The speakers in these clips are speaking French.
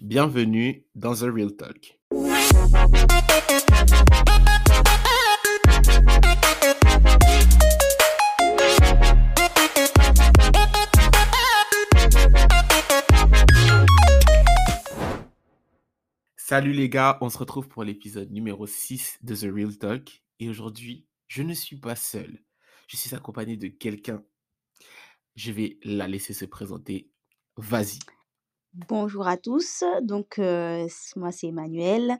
Bienvenue dans The Real Talk. Salut les gars, on se retrouve pour l'épisode numéro 6 de The Real Talk. Et aujourd'hui, je ne suis pas seul. Je suis accompagné de quelqu'un. Je vais la laisser se présenter. Vas-y. Bonjour à tous, donc euh, moi c'est Emmanuel,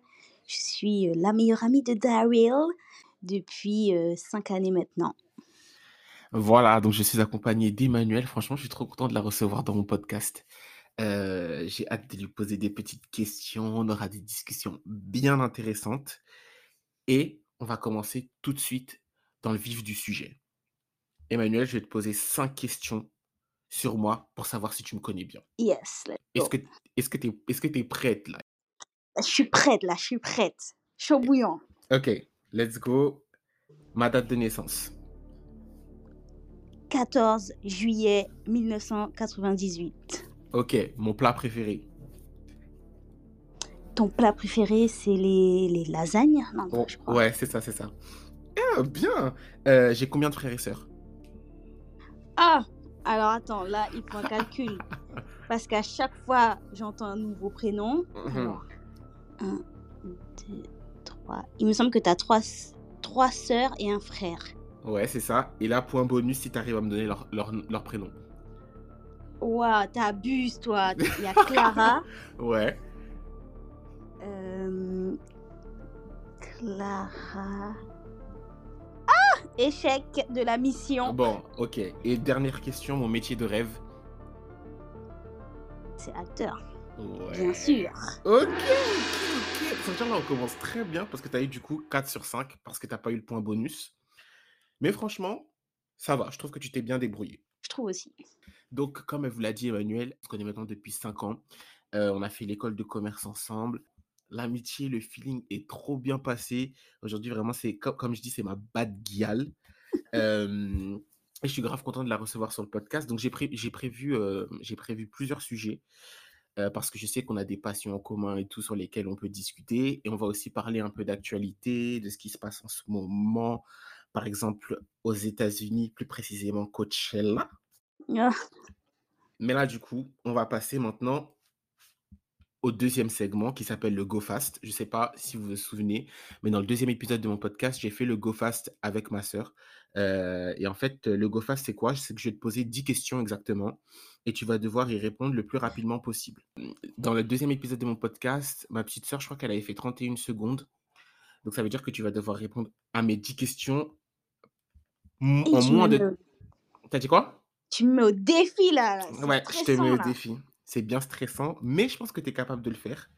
je suis euh, la meilleure amie de Daryl depuis euh, cinq années maintenant. Voilà, donc je suis accompagné d'Emmanuel. Franchement, je suis trop content de la recevoir dans mon podcast. J'ai hâte de lui poser des petites questions. On aura des discussions bien intéressantes. Et on va commencer tout de suite dans le vif du sujet. Emmanuel, je vais te poser cinq questions sur moi pour savoir si tu me connais bien. Yes, let's Est-ce go. que est-ce que tu est-ce que tu es prête là? Je suis prête là, je suis prête. Chaud bouillant. Ok, let's go. Ma date de naissance. 14 juillet 1998. Ok, mon plat préféré. Ton plat préféré c'est les, les lasagnes Non, Oh, je crois. ouais, c'est ça, c'est ça. Ah, bien. Euh, j'ai combien de frères et sœurs? Ah, alors attends, là il faut un calcul. Parce qu'à chaque fois j'entends un nouveau prénom. Mhm. Alors, 1, 2, 3. Il me semble que tu as trois, trois sœurs et un frère. Ouais, c'est ça. Et là, point bonus si tu arrives à me donner leur, leur, leur prénom. Waouh, t'abuses, toi. Il y a Clara. Ouais. euh, Clara. Échec de la mission. Bon, ok. Et dernière question, mon métier de rêve. C'est acteur, Ouais. bien sûr. Ok, ok, ok. Ça veut dire là, on commence très bien parce que tu as eu du coup 4 sur 5 parce que tu pas eu le point bonus. Mais franchement, ça va. Je trouve que tu t'es bien débrouillé. Je trouve aussi. Donc, comme elle vous l'a dit, Emmanuel, on se connaît maintenant depuis 5 ans. Euh, on a fait l'école de commerce ensemble. L'amitié, le feeling est trop bien passé. Aujourd'hui, vraiment, c'est comme, comme je dis, c'est ma bad guiale. Euh, et je suis grave content de la recevoir sur le podcast. Donc, j'ai pré- j'ai prévu, euh, j'ai prévu plusieurs sujets euh, parce que je sais qu'on a des passions en commun et tout sur lesquels on peut discuter. Et on va aussi parler un peu d'actualité, de ce qui se passe en ce moment. Par exemple, aux États-Unis, plus précisément Coachella. Ah, Mais là, du coup, on va passer maintenant au deuxième segment qui s'appelle le Go Fast. Je ne sais pas si vous vous souvenez, mais dans le deuxième épisode de mon podcast, j'ai fait le Go Fast avec ma sœur. Euh, et en fait, le Go Fast, c'est quoi? C'est que je vais te poser 10 questions exactement et tu vas devoir y répondre le plus rapidement possible. Dans le deuxième épisode de mon podcast, ma petite sœur, je crois qu'elle avait fait 31 secondes. Donc, ça veut dire que tu vas devoir répondre à mes 10 questions en moins de... T'as dit quoi? tu me mets au défi là. Ouais, je te mets au là. défi. C'est bien stressant, mais je pense que tu es capable de le faire.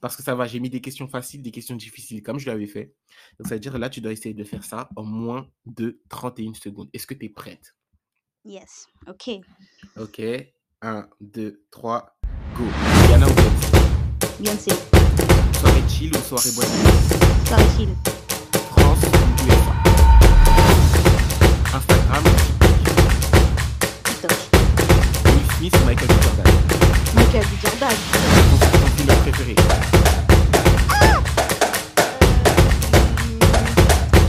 Parce que ça va, j'ai mis des questions faciles, des questions difficiles, comme je l'avais fait. Donc ça veut dire là, tu dois essayer de faire ça en moins de 31 secondes. Est-ce que tu es prête? Yes, ok. Ok. 1, 2, 3, go. Rihanna ou Beyoncé? Beyoncé, Soirée chill ou soirée boîte? Soirée chill. France ou USA? Instagram TikTok? Will Smith ou Michael. Jordan? Michael B. Jordan. Ton ton film préféré?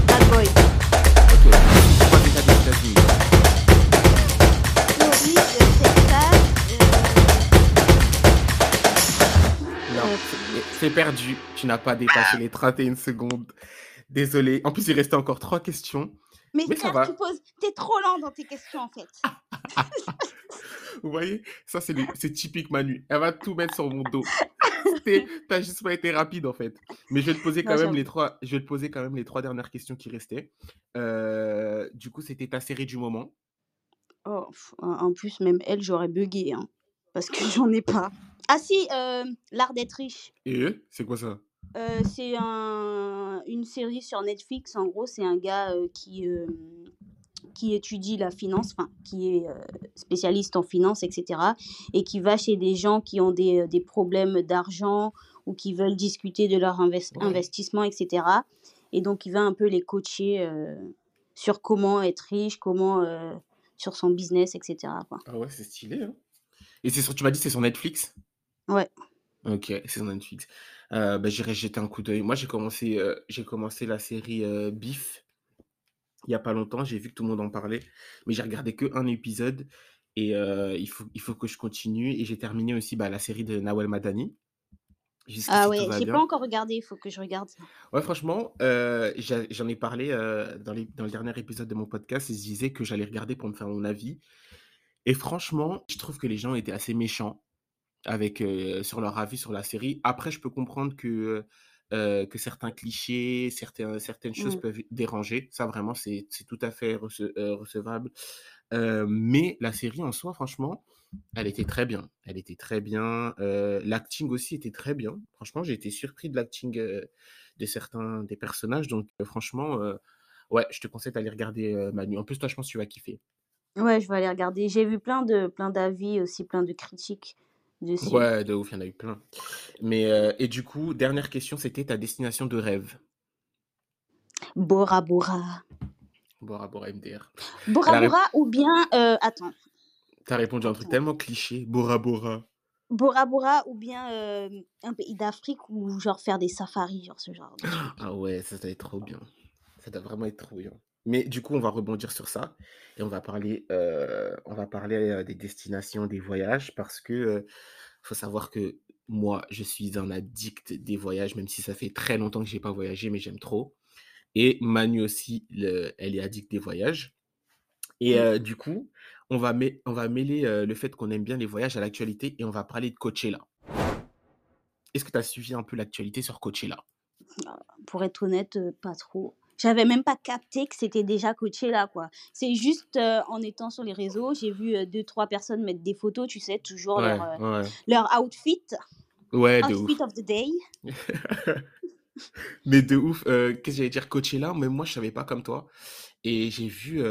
Bad Boy. Ok. Trois états des États-Unis. Floride, Texas. Non, euh, c'est perdu. Tu n'as pas dépassé les 31 secondes. Désolé. En plus, il restait encore trois questions. Mais Mais ça va. tu poses. T'es trop lent dans tes questions en fait. Vous voyez, ça, c'est le- c'est typique Manu. Elle va tout mettre sur mon dos. T'as juste pas été rapide, en fait. Mais je vais te poser Non, quand même les trois, je vais te poser quand même les trois dernières questions qui restaient. Euh, du coup, c'était ta série du moment. Oh, en plus, même elle, j'aurais bugué. Hein, parce que j'en ai pas. Ah si, euh, L'art d'être riche. Et c'est quoi ça? Euh, c'est un, une série sur Netflix. En gros, c'est un gars qui, qui étudie la finance, enfin, qui est euh, spécialiste en finance, etc. Et qui va chez des gens qui ont des, euh, des problèmes d'argent ou qui veulent discuter de leur invest- Ouais. investissement, etc. Et donc, il va un peu les coacher euh, sur comment être riche, comment euh, sur son business, etc. Quoi. Ah ouais, c'est stylé. Hein? Et c'est sur, tu m'as dit c'est sur Netflix? Ouais. OK, c'est sur Netflix. Heu, bah, j'irai jeter un coup d'œil. Moi, j'ai commencé, j'ai commencé la série, Beef il y a pas longtemps. J'ai vu que tout le monde en parlait, mais j'ai regardé qu'1 épisode et heu, il faut il faut que je continue et j'ai terminé aussi, bah, la série de Nawel Madani. Ah ouais, j'ai pas encore regardé, il faut que je regarde. Ouais, franchement, j'a j'en ai parlé, heu, dans les dans le dernier épisode de mon podcast et je disais que j'allais regarder pour me faire mon avis et franchement, je trouve que les gens étaient assez méchants avec, sur leur avis sur la série. Après, je peux comprendre que, heu que certains clichés, certains certaines choses Mmh. peuvent déranger. Ça, vraiment, c'est tout à fait rece heu, recevable. Heu, mais la série en soi, franchement, elle était très bien. Elle était très bien, l'acting aussi était très bien. Franchement, j'ai été surpris de l'acting, de certains des personnages donc franchement, ouais, je te conseille d'aller regarder, Manu. En plus, toi, je pense que tu vas kiffer. Ouais, je vais aller regarder. J'ai vu plein de plein d'avis aussi, plein de critiques Ouais, de ouf, il y en a eu plein. Mais heu et du coup, dernière question, c'était ta destination de rêve? Bora Bora. Bora Bora MDR. Bora rép Bora ou bien, heu, attends. tu as répondu un truc tellement cliché, Bora Bora. Bora Bora ou bien, hem, un pays d'Afrique ou genre faire des safaris, genre ce genre de. Ah ouais, ça, ça doit être trop bien. Ça doit vraiment être trop bien. Mais du coup, on va rebondir sur ça et on va parler, heu, on va parler, heu, des destinations, des voyages parce que, heu, faut savoir que moi, je suis un addict des voyages, même si ça fait très longtemps que j'ai pas voyagé, mais j'aime trop et Manu aussi, le elle est addict des voyages et Mmh. du coup, on va mê on va mêler, le fait qu'on aime bien les voyages à l'actualité et on va parler de Coachella. Est-ce que tu as suivi un peu l'actualité sur Coachella? Ah, pour être honnête, pas trop. J'avais même pas capté que c'était déjà Coachella, quoi. C'est juste, heu, en étant sur les réseaux, j'ai vu, heu, 2-3 personnes mettre des photos, tu sais, toujours leur, Ouais, ouais. leur outfit, Ouais, de outfit ouf. of the day. Mais de ouf, qu'est-ce que j'allais dire? Coachella, même moi je savais pas comme toi et j'ai vu,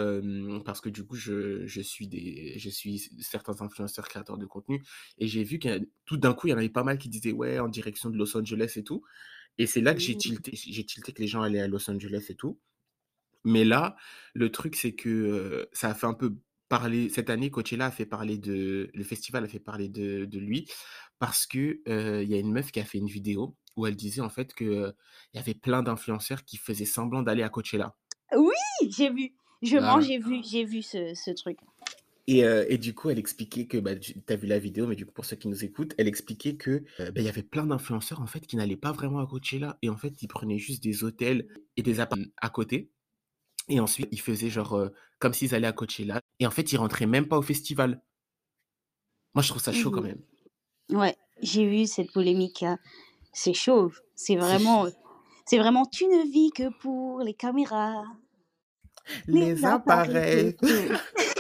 parce que du coup je je suis des je suis certains influenceurs créateurs de contenu et j'ai vu a tout d'un coup, il y en avait pas mal qui disaient: «Ouais, en direction de Los Angeles et tout» et c'est là que j'ai Mmh. tilté j'ai tilté que les gens allaient à Los Angeles et tout. Mais là, le truc c'est que, ça a fait un peu parler cette année, Coachella a fait parler de le festival a fait parler de de lui parce que, heu, il y a une meuf qui a fait une vidéo où elle disait en fait que, heu, il y avait plein d'influenceurs qui faisaient semblant d'aller à Coachella. Oui, j'ai vu. Je mens, Voilà j'ai vu j'ai vu ce ce truc. Et heu et du coup, elle expliquait que, bah, tu as vu la vidéo, mais du coup, pour ceux qui nous écoutent, elle expliquait que, heu, bah, y avait plein d'influenceurs, en fait, qui n'allaient pas vraiment à Coachella et en fait, ils prenaient juste des hôtels et des appart à côté et ensuite, ils faisaient genre, heu, comme s'ils allaient à Coachella et en fait, ils rentraient même pas au festival. Moi, je trouve ça chaud quand Mmh même. Ouais, j'ai vu cette polémique-là. C'est chaud. C'est vraiment, c'est vraiment: «Tu ne vis que pour les caméras, les les appareils appareils.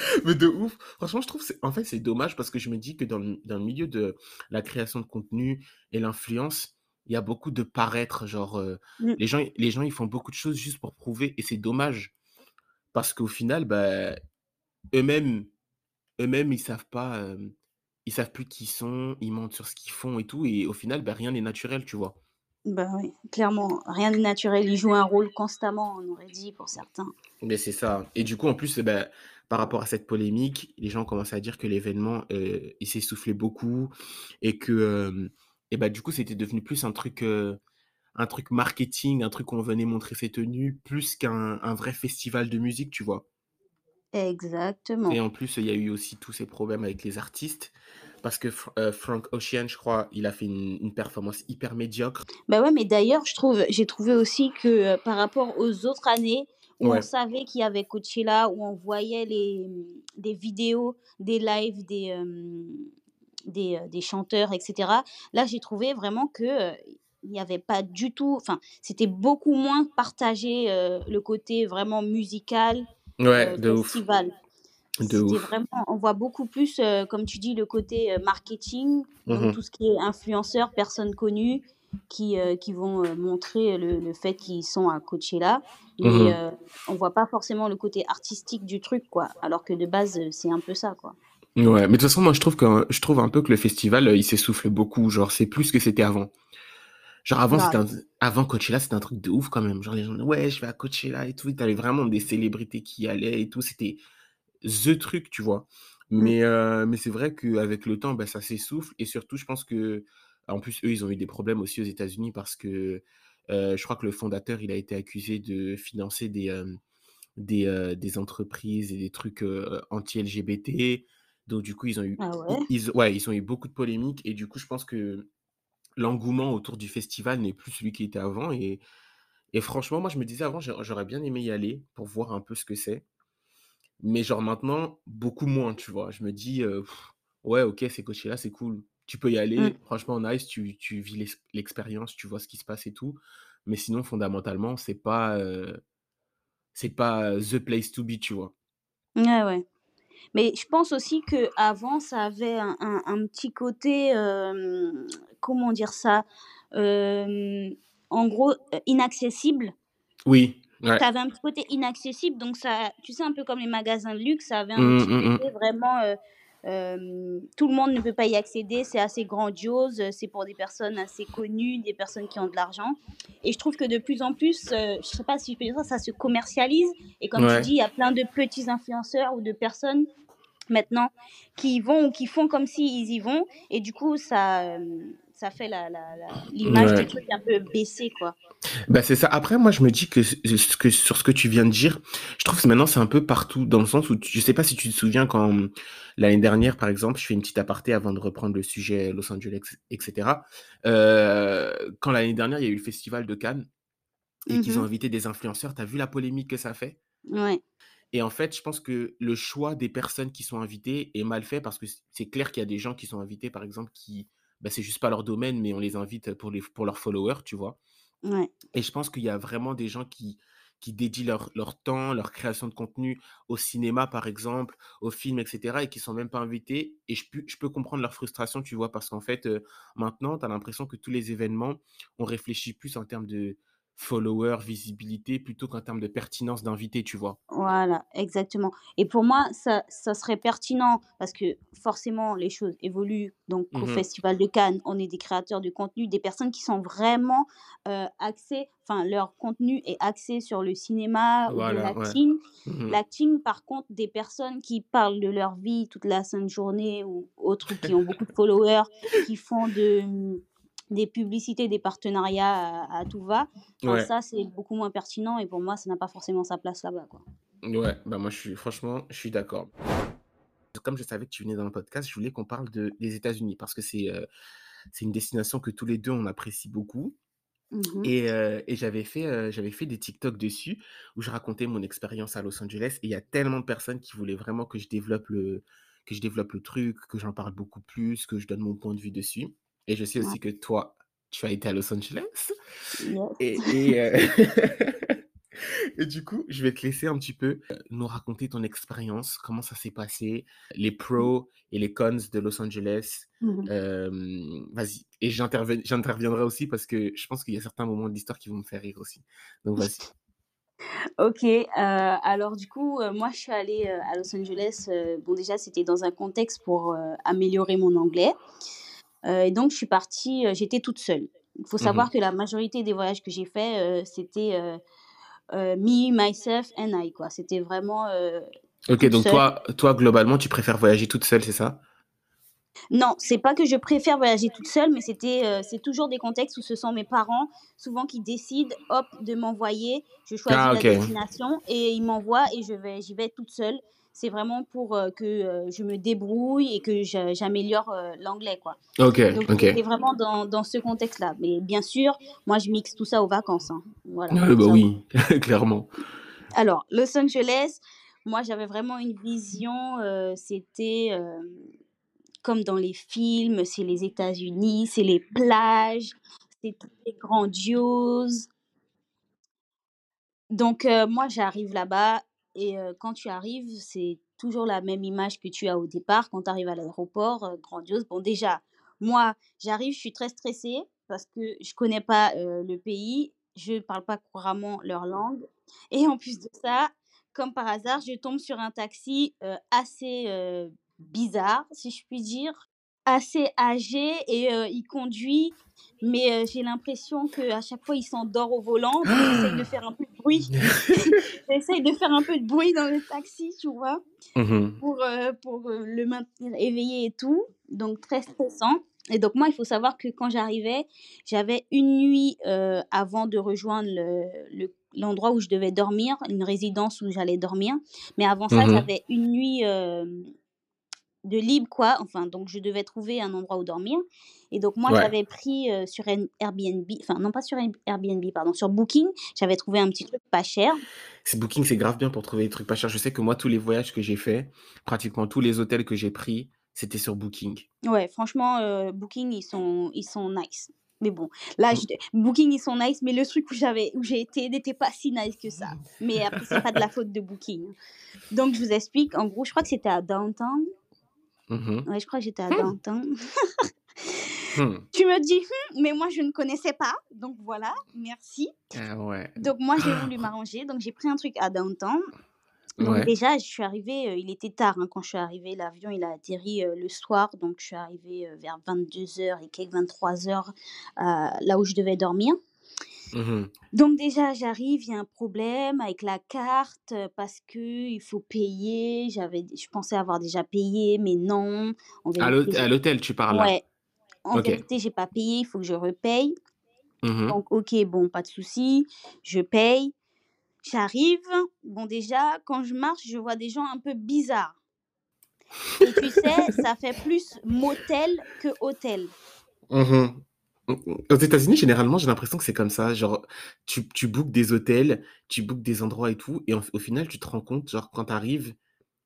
photo». Mais de ouf. Franchement, je trouve en fait, c'est dommage parce que je me dis que dans le dans le milieu de la création de contenu et l'influence, il y a beaucoup de paraître, genre, heu, Mmh. les gens les gens, ils font beaucoup de choses juste pour prouver et c'est dommage parce qu'au final, bah, eux-mêmes eux-mêmes, ils savent pas, hem, ils savent plus qui ils sont, ils mentent sur ce qu'ils font et tout et au final, bah, rien n'est naturel, tu vois? Bah, oui, clairement, rien n'est naturel. Ils jouent un rôle constamment, on aurait dit pour certains. Mais c'est ça et du coup, en plus, bah, par rapport à cette polémique, les gens commencent à dire que l'événement, heu, il s'essoufflait beaucoup et que, et bah, du coup, c'était devenu plus un truc, un truc marketing, un truc où on venait montrer ses tenues, plus qu'un un vrai festival de musique, tu vois? Et Exactement. en plus, il y a eu aussi tous ces problèmes avec les artistes parce que Fr heu, Frank Ocean, je crois, il a fait une une performance hyper médiocre. Bah, ouais, mais d'ailleurs, je trouve j'ai trouvé aussi que, par rapport aux autres années où on savait qu'il y avait Coachella, où on voyait les, mmh, des vidéos, des lives des, des, des chanteurs et cetera. Là, j'ai trouvé vraiment que, il y avait pas du tout enfin, c'était beaucoup moins partagé, le côté vraiment musical, Ouais, heu, de ouf, festival. de C'était ouf. vraiment on voit beaucoup plus, comme tu dis, le côté, marketing, Mmh donc tout ce qui est influenceurs, personnes connues qui, heu, qui vont, heu, montrer le le fait qu'ils sont à Coachella, Mmh mais mh. heu, on voit pas forcément le côté artistique du truc, quoi, alors que de base, heu, c'est un peu ça, quoi. Ouais, mais de toute façon, moi, je trouve que je trouve un peu que le festival, il s'essouffle beaucoup, genre, c'est plus que c'était avant. Genre avant, un avant Coachella, c'était un truc de ouf quand même. Genre les gens: «Ouais, je vais à Coachella et tout». Tu avais vraiment des célébrités qui y allaient et tout, c'était the truc, tu vois? Mmh. Mais mais c'est vrai qu'avec le temps, bah, ça s'essouffle et surtout je pense que en plus, eux, ils ont eu des problèmes aussi aux États-Unis parce que, heu, je crois que le fondateur, il a été accusé de financer des, des, heu, des entreprises et des trucs, anti-LGBT. Donc du coup, ils ont eu Ah ouais? ils ouais, ils ont eu beaucoup de polémiques et du coup, je pense que l'engouement autour du festival n'est plus celui qui était avant et et franchement, moi, je me disais avant, j'a j'aurais bien aimé y aller pour voir un peu ce que c'est. Mais genre maintenant, beaucoup moins, tu vois? Je me dis, «Ouais, OK, c'est Coachella, c'est cool. Tu peux y Mmh. aller, franchement nice, tu tu vis l'ex l'expérience, tu vois ce qui se passe et tout». Mais sinon, fondamentalement, c'est pas, heu, c'est pas, heu, the place to be, tu vois? Ouais, ouais. Mais je pense aussi qu'avant, ça avait un un un petit côté, comment dire ça? En gros, heu, inaccessible. Oui, ouais. Ça avait un petit côté inaccessible, donc ça tu sais, un peu comme les magasins de luxe, ça avait un Mmh, petit mmh côté mh. vraiment, heu, hem, tout le monde ne peut pas y accéder, c'est assez grandiose, c'est pour des personnes assez connues, des personnes qui ont de l'argent. Et je trouve que de plus en plus, heu, je sais pas si je peux dire ça, ça se commercialise. Et comme tu dis, Ouais. il y a plein de petits influenceurs ou de personnes maintenant qui y vont ou qui font comme s'ils y vont. Et du coup ça, hem, ça fait la la la l'image du truc un peu baissée, quoi. Bah, c'est ça. Après, moi, je me dis que que sur ce que tu viens de dire, je trouve que maintenant, c'est un peu partout dans le sens où tu je sais pas si tu te souviens quand, l'année dernière, par exemple, je fais une petite aparté avant de reprendre le sujet Los Angeles et cetera. Heu, quand l'année dernière, il y a eu le festival de Cannes et qu'ils ont mh. invité des influenceurs, tu as vu la polémique que ça fait? Ouais. Et en fait, je pense que le choix des personnes qui sont invitées est mal fait parce que c'est clair qu'il y a des gens qui sont invités, par exemple, qui, bah, c'est juste pas leur domaine, mais on les invite pour les pour leurs followers, tu vois? Ouais. Et je pense qu'il y a vraiment des gens qui qui dédient leur leur temps, leur création de contenu au cinéma, par exemple, aux films et cetera et qui sont même pas invités et je pu je peux comprendre leur frustration, tu vois? Parce qu'en fait, heu, maintenant, tu as l'impression que tous les événements, on réfléchit plus en termes de followers, visibilité, plutôt qu'en termes de pertinence d'invités, tu vois? Voilà, exactement et pour moi, ça ça serait pertinent parce que forcément les choses évoluent donc au Mmh mh. Festival de Cannes, on est des créateurs de contenu, des personnes qui sont vraiment, heu, axées enfin leur contenu est axé sur le cinéma ou Voilà, ouais. l'acting. Mmh mh. L'acting par contre, des personnes qui parlent de leur vie toute la sainte journée ou autres qui ont beaucoup de followers, qui font de, des publicités, des partenariats à à tout va, enfin Ouais. ça, c'est beaucoup moins pertinent et pour moi, ça n'a pas forcément sa place là-bas, quoi. Ouais, bah, moi, je suis franchement, je suis d'accord. Comme je savais que tu venais dans le podcast, je voulais qu'on parle de des États-Unis parce que c'est, heu, c'est une destination que tous les 2 on apprécie beaucoup Mmh mh. et heu et j'avais fait, heu, j'avais fait des TikTok dessus où je racontais mon expérience à Los Angeles et il y a tellement de personnes qui voulaient vraiment que je développe le que je développe le truc, que j'en parle beaucoup plus, que je donne mon point de vue dessus et je sais Ouais. aussi que toi, tu as été à Los Angeles Yes. et et du coup, je vais te laisser un petit peu, heu, nous raconter ton expérience, comment ça s'est passé, les Mmh. pros et les cons de Los Angeles. Mmh vas-y et j'interviendrai aussi parce que je pense qu'il y a certains moments de l'histoire qui vont me faire rire aussi. Donc vas-y. OK, heu, alors du coup, moi je suis allée, à Los Angeles, bon déjà c'était dans un contexte pour, améliorer mon anglais, et donc je suis partie, heu, j'étais toute seule. Il faut Mmh savoir que la majorité des voyages que j'ai faits, heu, c'était, me, myself and I. C'était vraiment, OK, donc seule. toi toi, globalement, tu préfères voyager toute seule, c'est ça? Non, c'est pas que je préfère voyager toute seule, mais c'était, c'est toujours des contextes où ce sont mes parents, souvent qui décident, hop, de m'envoyer. Je choisis Ah la destination et ils m'envoient et je vais j'y vais toute seule. C'est vraiment pour, heu, que, heu, je me débrouille et que j'améliore, heu, l'anglais, quoi. OK, Donc c'était vraiment dans dans ce contexte-là. Mais bien sûr, moi je mixe tout ça aux vacances, hein. Voilà, bah, oui, clairement. Alors, Los Angeles, moi j'avais vraiment une vision, c'était, comme dans les films, c'est les États-Unis, c'est les plages, c'est est grandiose. Donc moi j'arrive là-bas et quand tu arrives, c'est toujours la même image que tu as au départ quand tu arrives à l'aéroport, grandiose. Bon déjà, moi j'arrive, je suis très stressée parce que je connais pas, le pays, je parle pas couramment leur langue et en plus de ça, comme par hasard, je tombe sur un taxi, assez, bizarre, si je puis dire. assez âgé et euh, il conduit, mais euh, j'ai l'impression qu'à chaque fois il s'endort au volant. Donc j'essaye de faire un peu de bruit. j'essaye de faire un peu de bruit dans le taxi, tu vois, Mhm. pour, euh, pour euh, le maintenir éveillé et tout. Donc très stressant. Et donc moi, il faut savoir que quand j'arrivais, j'avais une nuit euh, avant de rejoindre le, le- l'endroit où je devais dormir, une résidence où j'allais dormir. Mais avant ça, Mhm. j'avais une nuit de libre, quoi. Enfin, donc je devais trouver un endroit où dormir. Et donc moi, Ouais. j'avais pris euh, sur Air- Airbnb, enfin non pas sur Air- Airbnb, pardon, sur Booking, j'avais trouvé un petit truc pas cher. C'est Booking, c'est grave bien pour trouver des trucs pas chers. Je sais que moi, tous les voyages que j'ai faits, pratiquement tous les hôtels que j'ai pris, c'était sur Booking. Ouais, franchement, euh, Booking, ils sont, ils sont nice. Mais bon, là, Mm. je- Booking, ils sont nice, mais le truc où j'avais, où j'ai été n'était pas si nice que ça. Mais après, c'est pas de la faute de Booking. Donc, je vous explique. En gros, je crois que c'était à Downtown. Mhm. Ouais, je crois que j'étais à Downtown. Hmm. Tu me dis, Hum, mais moi, je ne connaissais pas. Donc, voilà, merci. Ah ouais. Donc, moi, j'ai voulu m'arranger. Donc, j'ai pris un truc à Downtown. Donc, Ouais. déjà, je suis arrivée, euh, il était tard hein, quand je suis arrivée. L'avion, il a atterri euh, le soir. Donc, je suis arrivée euh, vers 22h et quelques 23h là où je devais dormir. Mhm. Donc, déjà, j'arrive, il y a un problème avec la carte parce que il faut payer. J'avais, je pensais avoir déjà payé, mais non. En À vérité, l'hôtel, tu parles là? ouais, en Ok. vérité, j'ai pas payé. Il faut que je repaye. Mhm. Donc, ok, bon, pas de souci. Je paye. J'arrive. Bon, déjà, quand je marche, je vois des gens un peu bizarres. Et tu sais, ça fait plus motel que hôtel. Mhm. Aux États-Unis, généralement, j'ai l'impression que c'est comme ça. Genre, tu, tu bookes des hôtels, tu bookes des endroits et tout, et en- au final, tu te rends compte, genre, quand tu arrives,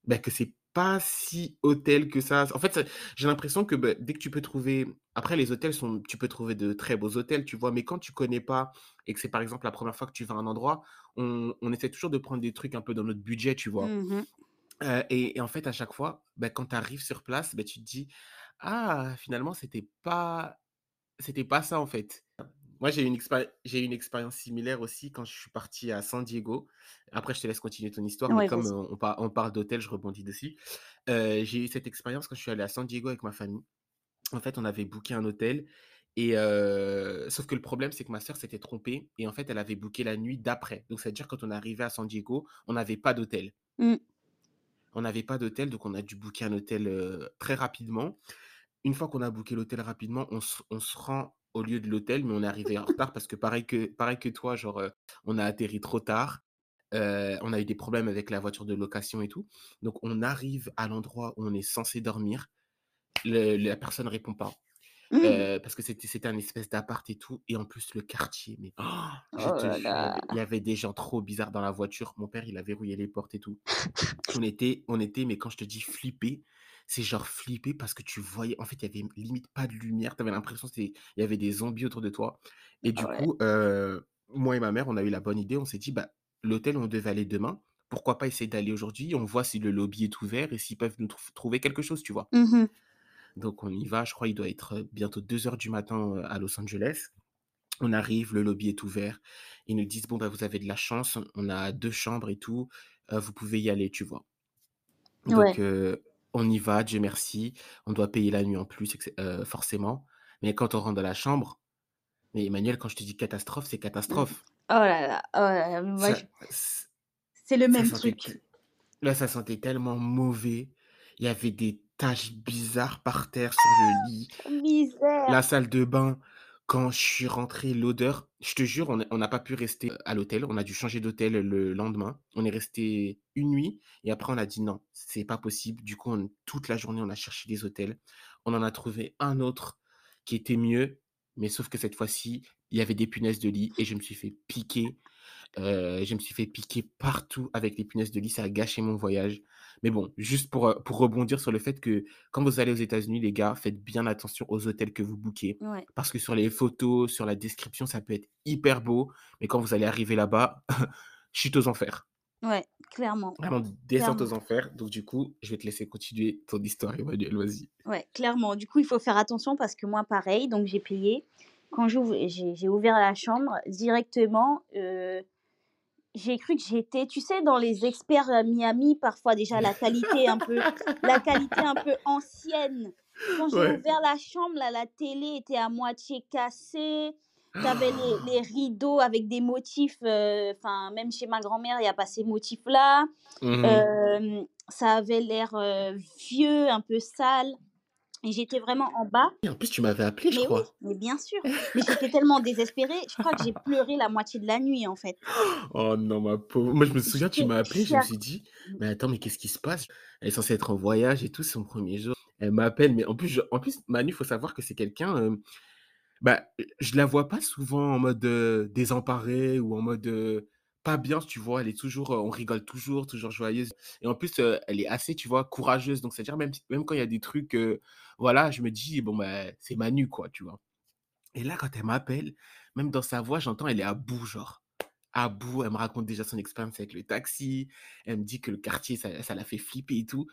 bah, que c'est pas si hôtel que ça. En fait, ça- j'ai l'impression que bah, dès que tu peux trouver. Après, les hôtels sont. Tu peux trouver de très beaux hôtels, tu vois, mais quand tu connais pas et que c'est par exemple la première fois que tu vas à un endroit, on, on essaie toujours de prendre des trucs un peu dans notre budget, tu vois. Mhm. Euh, et, et en fait, à chaque fois, bah, quand tu arrives sur place, bah, tu te dis, ah, finalement, c'était pas, c'était pas ça en fait. Moi, j'ai eu une j'ai une expérience similaire aussi quand je suis parti à San Diego. Après, je te laisse continuer ton histoire, mais comme euh, on, par- on parle d'hôtel, je rebondis dessus. Euh, j'ai eu cette expérience quand je suis allé à San Diego avec ma famille. En fait, on avait booké un hôtel. Et euh, sauf que le problème, c'est que ma sœur s'était trompée. Et en fait, elle avait booké la nuit d'après. Donc, c'est-à-dire quand on est arrivé à San Diego, on n'avait pas d'hôtel. Mm. On n'avait pas d'hôtel, donc on a dû booker un hôtel très rapidement. Une fois qu'on a booké l'hôtel rapidement, on, se- on se rend au lieu de l'hôtel, mais on est arrivé en retard parce que pareil que, pareil que toi, genre, euh, on a atterri trop tard. euh, on a eu des problèmes avec la voiture de location et tout. Donc, on arrive à l'endroit où on est censé dormir. Le- la personne ne répond pas. Mm. euh, parce que c'était un espèce d'appart et tout. Et en plus, le quartier, mais oh, Oh là il y avait- là. il y avait des gens trop bizarres dans la voiture. Mon père, il a verrouillé les portes et tout. On était, on était, mais quand je te dis flipper, c'est genre flipper parce que tu voyais, en fait, il y avait limite pas de lumière. Tu avais l'impression qu'il y avait des zombies autour de toi. Et du Ouais. coup, euh, moi et ma mère, on a eu la bonne idée. On s'est dit, bah, l'hôtel, on devait aller demain. Pourquoi pas essayer d'aller aujourd'hui? On voit si le lobby est ouvert et s'ils peuvent nous trou- trouver quelque chose, tu vois? Mhm. Donc, on y va. Je crois il doit être bientôt 2 heures du matin à Los Angeles. On arrive, le lobby est ouvert. Ils nous disent, bon, bah, vous avez de la chance, on a deux chambres et tout, euh, vous pouvez y aller, tu vois? Donc, Ouais. euh, on y va, Dieu merci. On doit payer la nuit en plus, euh, forcément. Mais quand on rentre dans la chambre, mais Emmanuel, quand je te dis catastrophe, c'est Mm. catastrophe. Oh là là. Oh là là. je- c'est le même truc. là, ça sentait tellement mauvais. Il y avait des taches bizarres par terre sur le lit. Misère. La salle de bain, quand je suis rentré, l'odeur, je te jure, on n'a pas pu rester à l'hôtel. On a dû changer d'hôtel le lendemain. On est resté une nuit et après on a dit non, c'est pas possible. Du coup, toute la journée, on a cherché des hôtels. On en a trouvé un autre qui était mieux, mais sauf que cette fois-ci, il y avait des punaises de lit et je me suis fait piquer. Euh, je me suis fait piquer partout avec les punaises de lit. Ça a gâché mon voyage. Mais bon, juste pour, pour rebondir sur le fait que quand vous allez aux États-Unis, les gars, faites bien attention aux hôtels que vous bookez. Ouais. Parce que sur les photos, sur la description, ça peut être hyper beau. Mais quand vous allez arriver là-bas, chute aux enfers. Ouais, clairement. Vraiment descente Clairement. aux enfers. Donc du coup, je vais te laisser continuer ton histoire, Emmanuel. Vas-y. Ouais, clairement. Du coup, il faut faire attention parce que moi, pareil, donc j'ai payé. Quand j'ai j'ai ouvert la chambre, directement, euh, j'ai cru que j'étais, tu sais, dans les experts à Miami, parfois déjà la qualité un peu, la qualité un peu ancienne Quand j'ai Ouais. ouvert la chambre, là, la télé était à moitié cassée. T'avais les, les rideaux avec des motifs. euh, Enfin, même chez ma grand-mère, il n'y a pas ces motifs-là. Mhm. Euh, ça avait l'air euh, vieux, un peu sale. Et j'étais vraiment en bas. Et en plus, tu m'avais appelé, je Mais oui, crois. mais bien sûr. Mais j'étais tellement désespérée. Je crois que j'ai pleuré la moitié de la nuit, en fait. Oh non, ma pauvre. Moi, je me souviens, tu m'as appelé, je me suis dit, mais attends, mais qu'est-ce qui se passe? Elle est censée être en voyage et tout, c'est son premier jour. Elle m'appelle, mais en plus, je- en plus, Manu, il faut savoir que c'est quelqu'un, euh, bah, je la vois pas souvent en mode euh, désemparée ou en mode euh, pas bien, tu vois. Elle est toujours, on rigole toujours, toujours joyeuse. Et en plus, elle est assez, tu vois, courageuse. Donc, c'est-à-dire, même, même quand il y a des trucs, voilà, je me dis, bon, bah, c'est Manu, quoi, tu vois? Et là, quand elle m'appelle, même dans sa voix, j'entends, elle est à bout, genre. À bout, elle me raconte déjà son expérience avec le taxi. Elle me dit que le quartier, ça, ça l'a fait flipper et tout.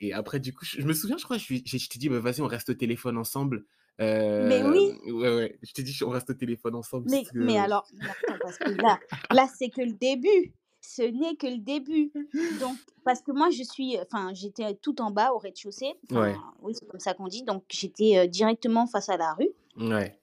Et après, du coup, je, me souviens, je crois, je, je, je t'ai dit, bah, vas-y, on reste au téléphone ensemble. Mais Euh, oui, ouais, ouais. Je t'ai dit, on reste au téléphone ensemble. mais, mais alors, attends, parce que là, là c'est que le début. Ce n'est que le début. Donc, parce que moi, je suis, enfin, j'étais tout en bas au rez-de-chaussée. Enfin, Ouais, oui, c'est comme ça qu'on dit. Donc, j'étais euh, directement face à la rue. ouais.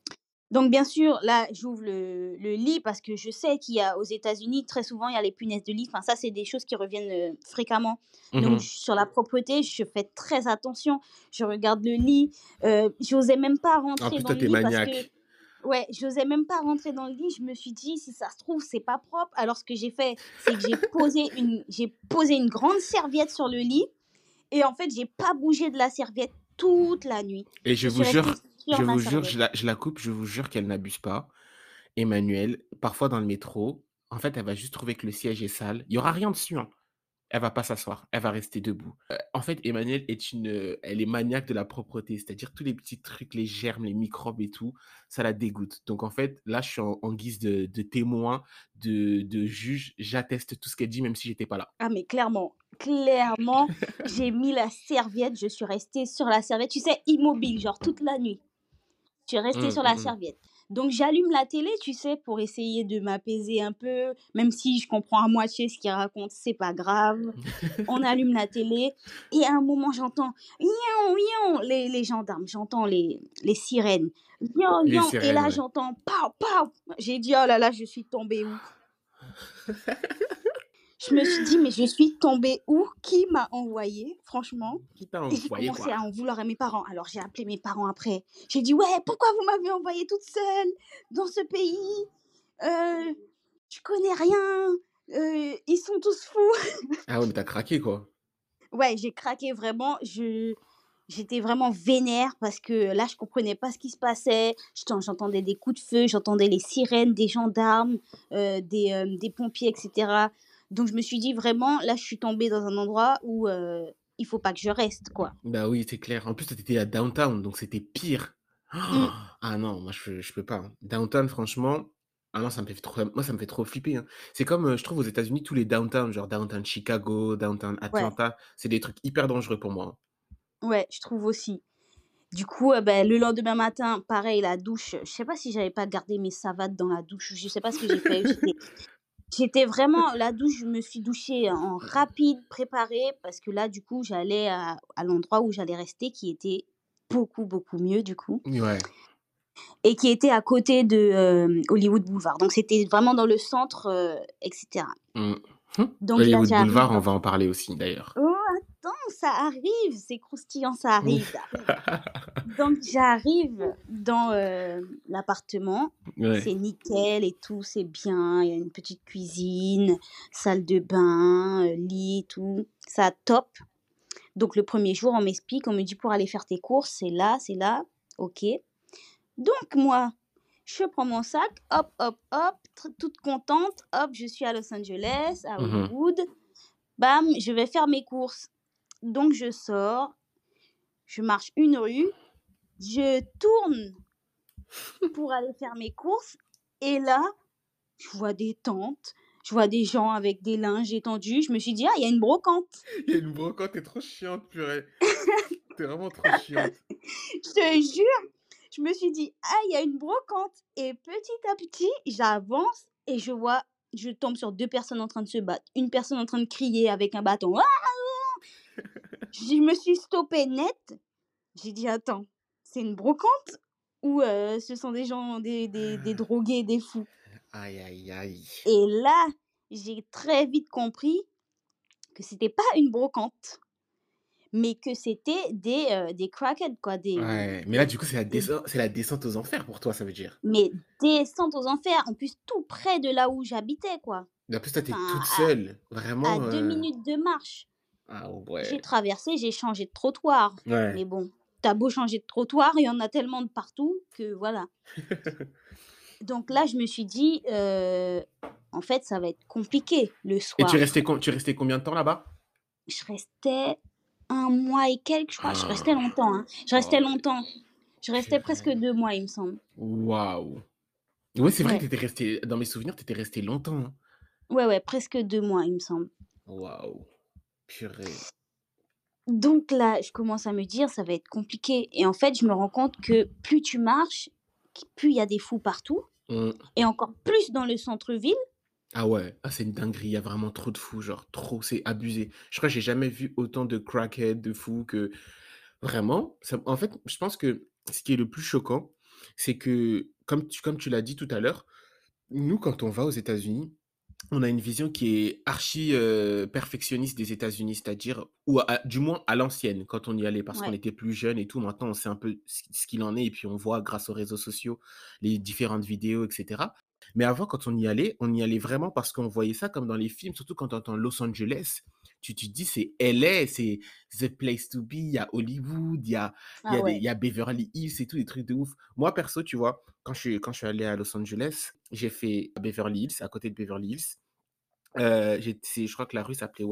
Donc, bien sûr, là, j'ouvre le, le lit parce que je sais qu'il y a aux États-Unis, très souvent, il y a les punaises de lit. Enfin, ça, c'est des choses qui reviennent euh, fréquemment. Donc, Mhm. je- sur la propreté, je fais très attention. Je regarde le lit. Euh, j'osais même pas En rentrer dans le lit parce que, ouais, j'osais même pas rentrer dans le lit. Je me suis dit, si ça se trouve, c'est pas propre. Alors, ce que j'ai fait, c'est que j'ai posé une, j'ai posé une grande serviette sur le lit. Et en fait, j'ai pas bougé de la serviette toute la nuit. Et je Je vous jure, restée je vous jure, je la, je la coupe, je vous jure qu'elle n'abuse pas. Emmanuel, parfois dans le métro, en fait, elle va juste trouver que le siège est sale. Il y aura rien dessus, hein. Elle va pas s'asseoir, elle va rester debout. Euh, en fait, Emmanuel est une, euh, elle est maniaque de la propreté, c'est-à-dire tous les petits trucs, les germes, les microbes et tout, ça la dégoûte. Donc en fait, là, je suis en, en guise de, de témoin, de, de juge, j'atteste tout ce qu'elle dit, même si j'étais pas là. Ah, mais clairement, clairement, j'ai mis la serviette, je suis restée sur la serviette, tu sais, immobile, genre toute la nuit. Je suis restée Hum, sur la hum, hum. serviette. Donc j'allume la télé, tu sais, pour essayer de m'apaiser un peu, même si je comprends à moitié ce qu'il raconte, c'est pas grave. On allume la télé et à un moment j'entends ion, les, les gendarmes, j'entends les, les sirènes. Les ion, et là ouais. j'entends pow, pow. J'ai dit oh là là, je suis tombée où? Je me suis dit mais je suis tombée où? Qui m'a envoyé? Franchement, Qui t'a et j'ai envoyé, commencé quoi? à en vouloir à mes parents. Alors j'ai appelé mes parents après. J'ai dit ouais, pourquoi vous m'avez envoyée toute seule dans ce pays? Euh, Je connais rien. euh, ils sont tous fous. Ah ouais, mais t'as craqué, quoi. Ouais, j'ai craqué vraiment. Je j'étais vraiment vénère parce que là je comprenais pas ce qui se passait. J'entendais des coups de feu, j'entendais les sirènes des gendarmes, euh, des, euh, des pompiers, etc. Donc je me suis dit vraiment là je suis tombée dans un endroit où euh, il faut pas que je reste quoi. Bah oui, c'est clair. En plus, t'étais à Downtown, donc c'était pire. Mm. Ah non, moi, je, je peux pas. hein. Downtown, franchement, ah non, ça me fait trop, moi, ça me fait trop flipper. hein. C'est comme, euh, je trouve, aux États-Unis, tous les downtown, genre Downtown Chicago, Downtown Ouais, Atlanta, c'est des trucs hyper dangereux pour moi. hein. ouais, je trouve aussi. Du coup, euh, ben, le lendemain matin, pareil, la douche. Je sais pas si j'avais pas gardé mes savates dans la douche. Je sais pas ce que j'ai fait. J'étais, vraiment la douche. Je me suis douchée en rapide, préparée, parce que là, du coup, j'allais à, à l'endroit où j'allais rester, qui était beaucoup, beaucoup mieux, du coup, Ouais. et qui était à côté de euh, Hollywood Boulevard. Donc, c'était vraiment dans le centre, euh, etc. Mm. Hum. Donc Hollywood. Boulevard, on va en parler aussi, d'ailleurs. Oh, attends, ça arrive, c'est croustillant, ça arrive, ça arrive. Donc j'arrive dans euh, l'appartement, Ouais. c'est nickel et tout, c'est bien. Il y a une petite cuisine, salle de bain, euh, lit, tout, ça top. Donc le premier jour, on m'explique, on me dit pour aller faire tes courses, c'est là, c'est là, ok. Donc moi, je prends mon sac, hop, hop, hop, toute contente, hop, je suis à Los Angeles, à Mhm. Hollywood, bam, je vais faire mes courses. Donc je sors, je marche une rue, je tourne pour aller faire mes courses. Et là, je vois des tentes, je vois des gens avec des linges étendus. Je me suis dit, ah, il y a une brocante. Il y a une brocante, t'es trop chiante, purée. T'es vraiment trop chiante. Je te jure, je me suis dit, ah, il y a une brocante. Et petit à petit, j'avance et je vois, je tombe sur deux personnes en train de se battre. Une personne en train de crier avec un bâton. Ah, ah je me suis stoppée net. J'ai dit: «Attends, c'est une brocante? Ou heu, ce sont des gens, des des des drogués, des fous?» Aïe, aïe, aïe. et là, j'ai très vite compris que c'était pas une brocante, mais que c'était des, heu, des crackheads quoi, des Ouais, mais là, du coup, c'est la des descente c'est la descente aux enfers pour toi, ça veut dire? mais descente aux enfers, en plus tout près de là où j'habitais quoi. En plus, toi, tu es Enfin toute à seule, à vraiment, 2 heu minutes de marche. ah J'ai ouais. traversé, j'ai changé de trottoir, mais Ouais. bon, tu as beau changer de trottoir, il y en a tellement de partout que voilà. Donc là, je me suis dit, heu: «En fait, ça va être compliqué le Et tu soir». restais tu restais combien de temps là-bas? Je restais 1 mois et quelques, je crois. Je restais longtemps, hein. Je Oh restais longtemps. Je restais presque. 2 mois, il me semble. Waouh! Ouais, c'est vrai que Ouais. tu étais restée dans mes souvenirs, tu étais restée longtemps, hein. Ouais, ouais, presque 2 mois, il me semble. Waouh! Purée. Donc là, je commence à me dire: «Ça va être compliqué» et en fait, je me rends compte que plus tu marches, plus il y a des fous partout Mmh. et encore plus dans le centre-ville. Ah ouais, ah c'est une dinguerie, il y a vraiment trop de fous, genre trop, c'est abusé. Je crois que j'ai jamais vu autant de crackheads, de fous que vraiment, ça en fait, je pense que ce qui est le plus choquant, c'est que comme tu comme tu l'as dit tout à l'heure, nous, quand on va aux États-Unis, on a une vision qui est archi, heu, perfectionniste des États-Unis, c'est-à-dire ou à du moins à l'ancienne, quand on y allait, parce qu'on était plus jeunes et tout. Maintenant, on sait un peu ce qu'il en est et puis on voit grâce aux réseaux sociaux, les différentes vidéos et cetera. Mais avant, quand on y allait, on y allait vraiment parce qu'on voyait ça comme dans les films, surtout quand tu entends Los Angeles, tu te dis: «C'est LA, c'est the place to be». Il y a Hollywood, il y a y Ah des y a Beverly Hills et tout, des trucs de ouf. Moi, perso, tu vois, quand je suis quand je suis allé à Los Angeles, j'ai fait Beverly Hills, à côté de Beverly Hills. C'est je crois que la rue s'appelait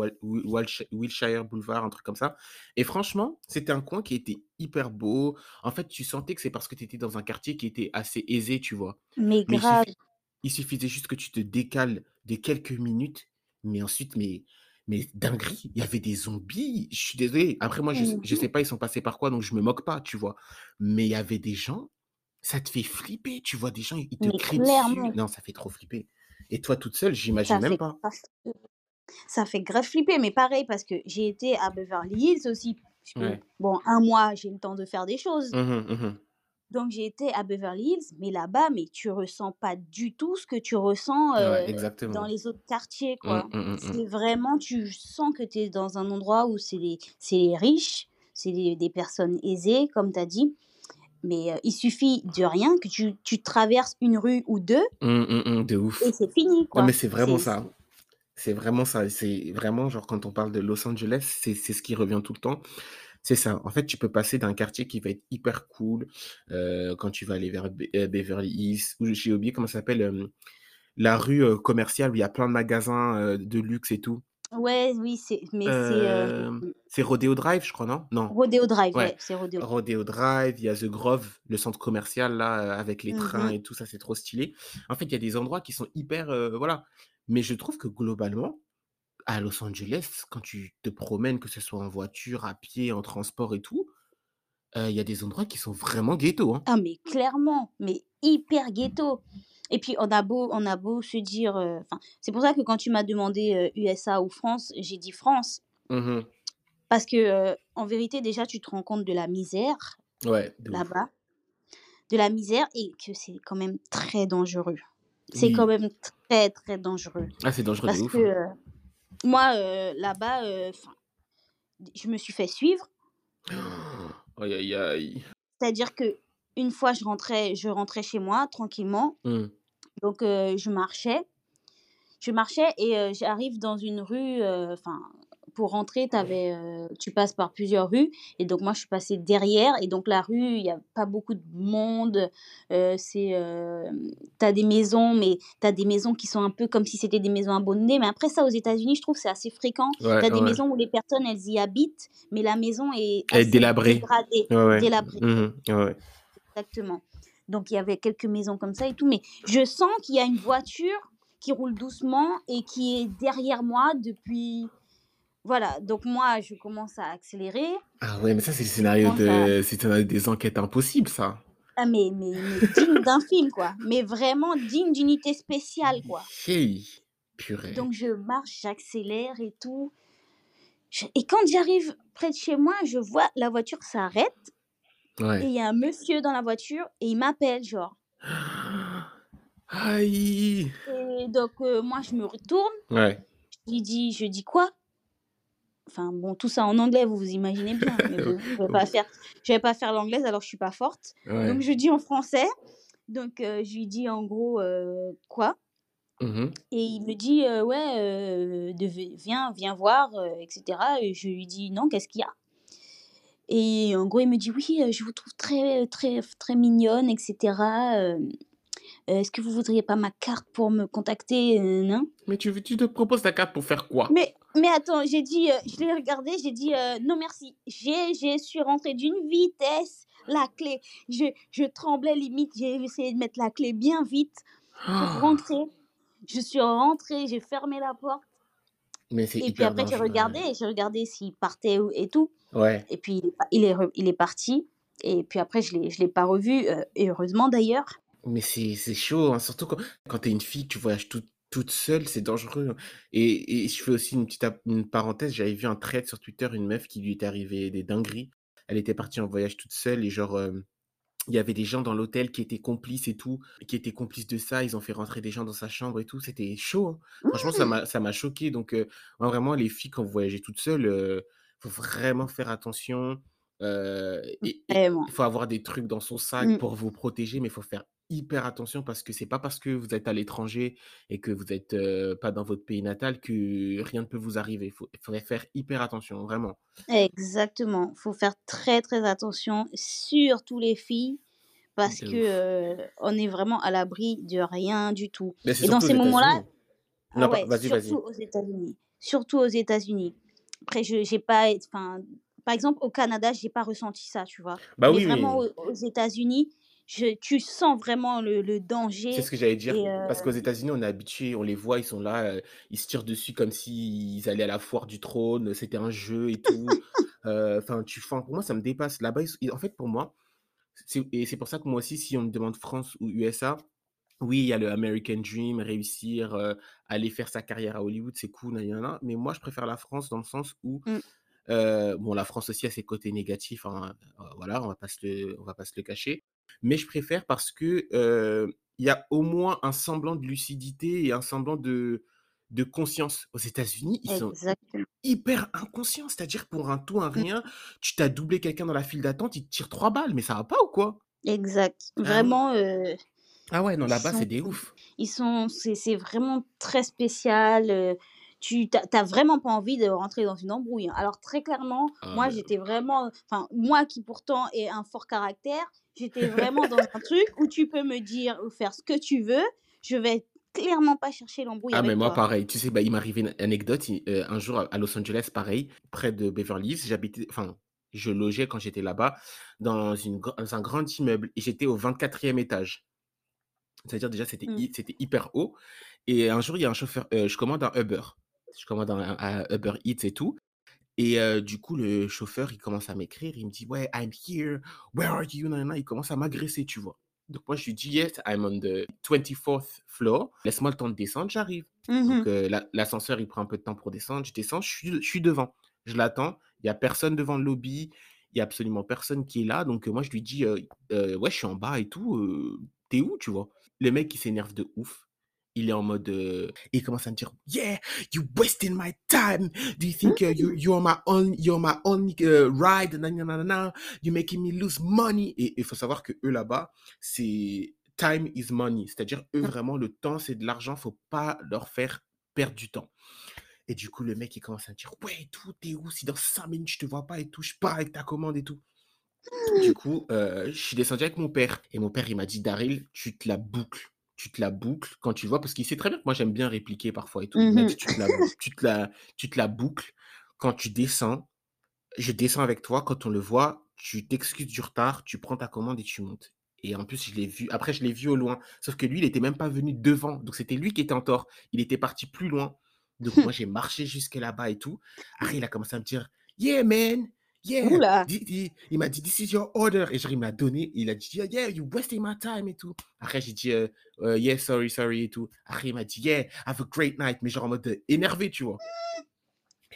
Wilshire Boulevard, un truc comme ça et franchement, c'était un coin qui était hyper beau. En fait, tu sentais que c'est parce que tu étais dans un quartier qui était assez aisé, tu vois? Mais grave. Il suffisait juste que tu te décales de quelques minutes, mais ensuite, mais mais dinguerie, il y avait des zombies, je suis désolé. Après moi, je sais Mmh sais pas, ils sont passés par quoi, donc je me moque pas, tu vois? Mais il y avait des gens, ça te fait flipper, tu vois des gens, ils te Mais crient dessus. Non, ça fait trop flipper et toi, toute seule, j'imagine Ça même fait pas. grave ça fait grave flipper, mais pareil parce que j'ai été à Beverly Hills aussi, Ouais. bon, 1 mois, j'ai le temps de faire des choses. Mmh mh, mmh mh. Donc j'ai été à Beverly Hills, mais là-bas, mais tu ressens pas du tout ce que tu ressens, Ouais, heu, dans les autres quartiers, Mmh, quoi. mmh, mmh. C'est vraiment tu sens que tu es dans un endroit où c'est les c'est les riches, c'est des des personnes aisées, comme tu as dit, mais heu, il suffit de rien, que tu tu traverses une rue ou 2 mmh, de et ouf. c'est fini, Non, mais c'est vraiment ça. c'est C'est vraiment ça. C'est vraiment genre quand on parle de Los Angeles, c'est c'est ce qui revient tout le temps. C'est ça. En fait, tu peux passer d'un quartier qui va être hyper cool, heu, quand tu vas aller vers heu, Beverly Hills ou j'ai oublié comment ça s'appelle, la rue, commerciale où il y a plein de magasins, de luxe et tout. ouais, oui, c'est mais c'est, heu, Hem, c'est Rodeo Drive, je crois, non? Non. Rodeo Drive, Ouais, ouais, c'est Rodeo Rodeo Drive, il y a The Grove, le centre commercial là, avec les mmh trains mh. et tout ça, c'est trop stylé. En fait, il y a des endroits qui sont hyper, voilà. Mais je trouve que globalement, à Los Angeles, quand tu te promènes, que ce soit en voiture, à pied, en transport et tout, il y a des endroits qui sont vraiment ghetto, hein. Ah mais clairement, mais hyper ghetto et puis on a beau on a beau se dire, c'est pour ça que quand tu m'as demandé, USA ou France, j'ai dit France. Mmh mh. Parce que, en vérité, déjà, tu te rends compte de la misère Ouais, là-bas, de la misère et que c'est quand même très dangereux. C'est quand même très, très dangereux. Ah, c'est dangereux de ouf, que, hein. Moi, heu, là-bas, d je me suis fait suivre. Aïe, aïe, aïe. C'est-à-dire qu'une fois, je rentrais je rentrais chez moi tranquillement, Mmh. donc heu, je marchais je marchais et j'arrive dans une rue, enfin, pour rentrer, tu avais, heu, tu passes par plusieurs rues et donc moi, je suis passée derrière et donc la rue, il y a pas beaucoup de monde, c'est, hem, tu as des maisons, mais tu as des maisons qui sont un peu comme si c'était des maisons abandonnées, mais après ça, aux États-Unis, je trouve, c'est assez fréquent. Tu Ouais, as des ouais. maisons où les personnes, elles y habitent, mais la maison est Elle est délabrée. dégradée, Ouais, délabrée. Mmh mh. Ouais, ouais. Exactement. Donc il y avait quelques maisons comme ça et tout, mais je sens qu'il y a une voiture qui roule doucement et qui est derrière moi depuis voilà, donc moi, je commence à accélérer, Ah ouais, mais ça, c'est le scénario à de c'est le scénario des enquêtes impossibles, ça. ah mais mais mais digne d'un film, quoi, mais vraiment digne d'unité spéciale, quoi. Hey! Purée. Donc je marche, j'accélère et tout. Je et quand j'arrive près de chez moi, je vois la voiture s'arrête Et Ouais. il y a un monsieur dans la voiture et il m'appelle, genre. Aïe! Et donc, heu, moi, je me retourne, Ouais. je lui dis je dis: «Quoi?» Enfin bon, tout ça en anglais, vous vous imaginez bien, mais bon, je vais pas faire je vais pas faire l'anglaise alors je suis pas forte. Donc je dis en français, donc heu, je lui dis en gros, heu: «Quoi?» Mmh et il me dit, heu: «Ouais, de viens viens voir, heu, et cetera» et je lui dis: «Non, qu'est-ce qu'il y a?» et en gros, il me dit: «Oui, je vous trouve très, très très mignonne et cetera, hem, est-ce que vous voudriez pas ma carte pour me contacter, nin Mais tu tu te proposes ta carte pour faire quoi? Mais mais attends, j'ai dit, heu, je l'ai regardé, j'ai dit, heu: «Non merci». J'ai j'ai suis rentrée d'une vitesse, la clé, je je tremblais limite, j'ai essayé de mettre la clé bien vite pour rentrer. Je suis rentrée, j'ai fermé la porte Mais c'est et puis hyper après j'ai dangereux. regardé j'ai regardé s'il partait ou et tout Ouais. et puis il est pa il est re il est parti et puis après je l'ai je l'ai pas revu, heu et heureusement d'ailleurs. Mais c'est c'est chaud, hein, surtout quand quand tu es une fille, tu voyages toute toute seule, c'est dangereux, hein et et je fais aussi une petite une parenthèse, j'avais vu un thread sur Twitter, une meuf qui lui était arrivé des dingueries. Elle était partie en voyage toute seule et genre, hem, il y avait des gens dans l'hôtel qui étaient complices et tout, qui étaient complices de ça. Ils ont fait rentrer des gens dans sa chambre et tout, c'était chaud, hein. Franchement, ça Mmh! m'a ça m'a choqué donc moi vraiment les filles quand vous voyagez toutes seules, faut vraiment faire attention, il faut avoir des trucs dans son sac Mmh. pour vous protéger, mais il faut faire hyper attention parce que c'est pas parce que vous êtes à l'étranger et que vous êtes, heu, pas dans votre pays natal que rien ne peut vous arriver. Il faudrait faire hyper attention, vraiment. Exactement, faut faire très, très attention, surtout les filles, parce que, on est vraiment à l'abri de rien du tout Mais et dans ces moments-là ah ouais, surtout aux États-Unis, surtout aux États-Unis. Après je j'ai pas enfin, par exemple au Canada, j'ai pas ressenti ça, tu vois? Bah Mais oui, vraiment aux États-Unis, je tu sens vraiment le le C'est danger ce que j'allais dire, heu parce qu'aux États-Unis, on est habitués, on les voit, ils sont là, ils se tirent dessus comme s'ils allaient à la foire du trône, c'était un jeu et tout, enfin tu enfin pour moi ça me dépasse. Là-bas, ils en fait pour moi, et c'est pour ça que moi aussi si on me demande France ou USA, oui, il y a le American Dream, réussir, aller faire sa carrière à Hollywood, c'est cool, mais moi je préfère la France dans le sens où, Mmh. Heu, bon la France aussi a ses côtés négatifs, hein, heu, voilà, on va pas se le on va pas se le cacher, mais je préfère parce que, heu, il y a au moins un semblant de lucidité et un semblant de de conscience. Aux États-Unis, ils sont Exactement. hyper inconscients, c'est-à-dire pour un tout, un Mmh. rien, tu tu as doublé quelqu'un dans la file d'attente, il te tire 3 balles, mais ça va pas ou quoi? Exact. Vraiment. Vraiment, Ah ouais, non, là-bas, sont c'est des ouf. ils sont c'est vraiment très spécial, tu tu as tu as vraiment pas envie de rentrer dans une embrouille, hein. Alors très clairement, Ah moi j'étais vraiment enfin moi qui pourtant ai un fort caractère, j'étais vraiment dans un truc où tu peux me dire ou faire ce que tu veux, je vais clairement pas chercher l'embrouille Ah mais moi toi. pareil, tu sais, bah, il m'est arrivé une anecdote, heu, un jour à Los Angeles, pareil, près de Beverly Hills, j'habitais enfin, je logeais quand j'étais là-bas dans une dans un grand immeuble et j'étais au 24e étage. C'est-à-dire déjà c'était Mmh. c'était hyper haut et un jour, il y a un chauffeur, heu, je commande un Uber. Je commande un un Uber Eats et tout et du coup, le chauffeur, il commence à m'écrire, il me dit: «Ouais, I'm here, where are you?» il commence à m'agresser, tu vois? Donc moi, je lui dis: «Yes, I'm on the 24th floor, laisse-moi le temps de descendre, j'arrive». Mmh Donc l'a l'ascenseur, il prend un peu de temps pour descendre, je descends, je suis je suis devant. Je l'attends, il y a personne devant le lobby, il y a absolument personne qui est là, donc moi je lui dis: «Heu heu, ouais, je suis en bas et tout, heu, tu es où?» tu vois? Le mec, il s'énerve de ouf. Il est en mode, heu, il commence à me dire: «Yeah, you wasting my time. Do you think, uh, you Mmh. you're my only you're my only, heu, ride, na na na na na, you're making me lose money» et il faut savoir qu'eux là-bas, c'est time is money, c'est-à-dire eux Mmh. vraiment le temps, c'est de l'argent, faut pas leur faire perdre du temps et du coup, le mec, il commence à me dire: «Ouais tout, tu es où? Si dans 5 minutes je te vois pas et tout, je pars avec ta commande et tout». Du coup, heu, je suis descendu avec mon père et mon père, il m'a dit: «Daryl, tu te la boucles, tu te la boucles quand tu le vois» parce qu'il sait très bien que moi j'aime bien répliquer parfois et tout. Mmh «Tu te la tu te la tu te la boucles quand tu descends, je descends avec toi, quand on le voit, tu t'excuses du retard, tu prends ta commande et tu montes» et en plus, je l'ai vu après je l'ai vu au loin, sauf que lui, il était même pas venu devant, donc c'était lui qui était en tort. Il était parti plus loin, donc moi j'ai marché jusque là-bas et tout. Après, il a commencé à me dire: «Yeah man, yeah, thi» il m'a dit: «This is your order» et genre il me l'a donné, il a dit: «Yeah, yeah, you wasting my time» et tout. Après j'ai dit, heu heu: «Yeah, sorry, sorry» et tout. Après il m'a dit: «Yeah, have a great night» mais genre en mode, heu, énervé, tu vois?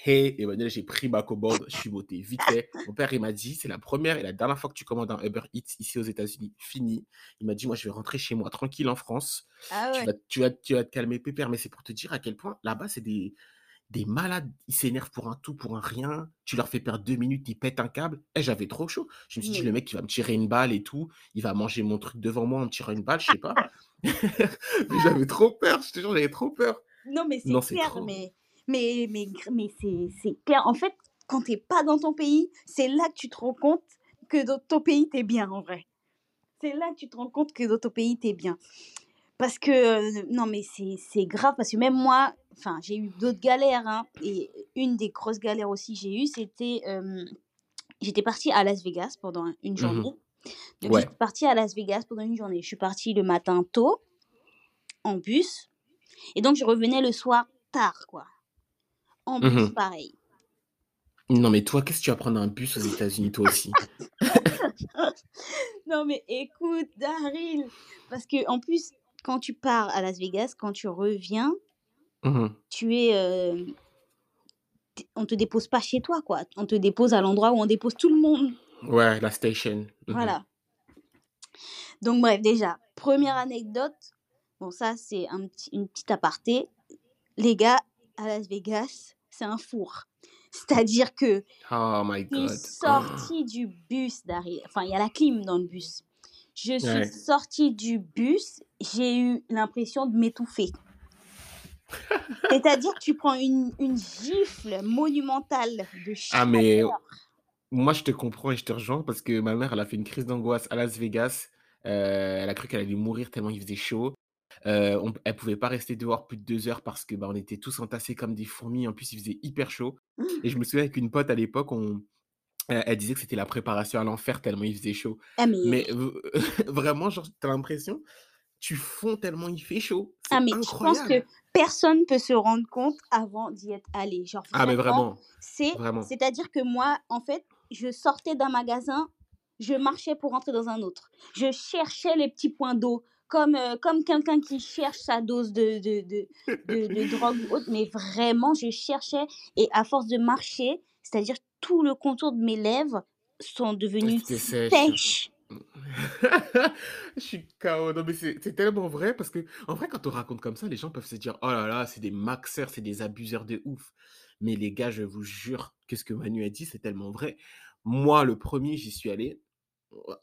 Hey, Emmanuel, j'ai pris ma commande, je suis monté vite fait. Mon père, il m'a dit, c'est la première et la dernière fois que tu commandes un Uber Eats ici aux États-Unis. Fini. Il m'a dit, moi, je vais rentrer chez moi tranquille en France. Ah Tu vas, tu vas, tu vas te calmer, pépère. Mais c'est pour te dire à quel point là-bas, c'est des, des malades. Ils s'énervent pour un tout, pour un rien. Tu leur fais perdre deux minutes, ils pètent un câble. Et j'avais trop chaud. Je me suis dit, le mec, il va me tirer une balle et tout. Il va manger mon truc devant moi en me tirant une balle, je sais pas. Mais j'avais trop peur. Je te jure, j'avais trop peur. non, mais c'est clair, trop. mais, mais, mais, mais c'est clair. En fait, quand t'es pas dans ton pays, c'est là que tu te rends compte que dans ton pays, t'es bien, en vrai. C'est là que tu te rends compte que dans ton pays, t'es bien. Parce que, euh, non, mais c'est c'est grave, parce que même moi, enfin, j'ai eu d'autres galères, hein, et une des grosses galères aussi que j'ai eues, c'était, euh, j'étais partie à Las Vegas pendant une Mhm. journée. Donc, Ouais. j'étais partie à Las Vegas pendant une journée. Je suis partie le matin tôt, en bus, et donc je revenais le soir tard, quoi. En bus, Mhm. pareil. Non, mais toi, qu'est-ce que tu vas prendre un bus aux États-Unis, toi aussi? Non, mais écoute, Daryl, parce que en plus, quand tu pars à Las Vegas, quand tu reviens, Mhm. tu es, euh, on te dépose pas chez toi, quoi. On te dépose à l'endroit où on dépose tout le monde. Ouais, la station. Mhm. Voilà. Donc bref, déjà, première anecdote. Bon, ça, c'est un petit, une petite aparté. Les gars, à Las Vegas, c'est un four. C'est-à-dire que Oh my je suis God. sortie du bus, Daryl. Enfin, il y a la clim dans le bus. Je suis Ouais. sortie du bus, j'ai eu l'impression de m'étouffer. C'est-à-dire que tu prends une, une gifle monumentale de Ah, mais moi, je te comprends et je te rejoins parce que ma mère, elle a fait une crise d'angoisse à Las Vegas. Euh, elle a cru qu'elle allait mourir tellement il faisait chaud. Euh, on, elle pouvait pas rester dehors plus de deux heures parce que bah, on était tous entassés comme des fourmis. En plus, il faisait hyper chaud. Et je me souviens avec une pote à l'époque, on, elle, elle disait que c'était la préparation à l'enfer tellement il faisait chaud. Ah, mais, Mais vraiment, genre, t'as l'impression, tu fonds tellement il fait chaud. ah, mais je pense que personne peut se rendre compte avant d'y être allé. Genre Ah, mais vraiment, c'est, c'est-à-dire que moi, en fait, je sortais d'un magasin, je marchais pour rentrer dans un autre. Je cherchais les petits points d'eau, comme, euh, comme quelqu'un qui cherche sa dose de, de, de, de, de drogue ou autre. Mais vraiment, je cherchais, et à force de marcher, c'est-à-dire tout le contour de mes lèvres sont devenus sèches. Je suis KO. Non, mais c'est tellement vrai parce que, en vrai, quand on raconte comme ça, les gens peuvent se dire, oh là là, c'est des maxeurs, c'est des abuseurs de ouf. Mais les gars, je vous jure que ce que Manu a dit, c'est tellement vrai. Moi, le premier, j'y suis allé.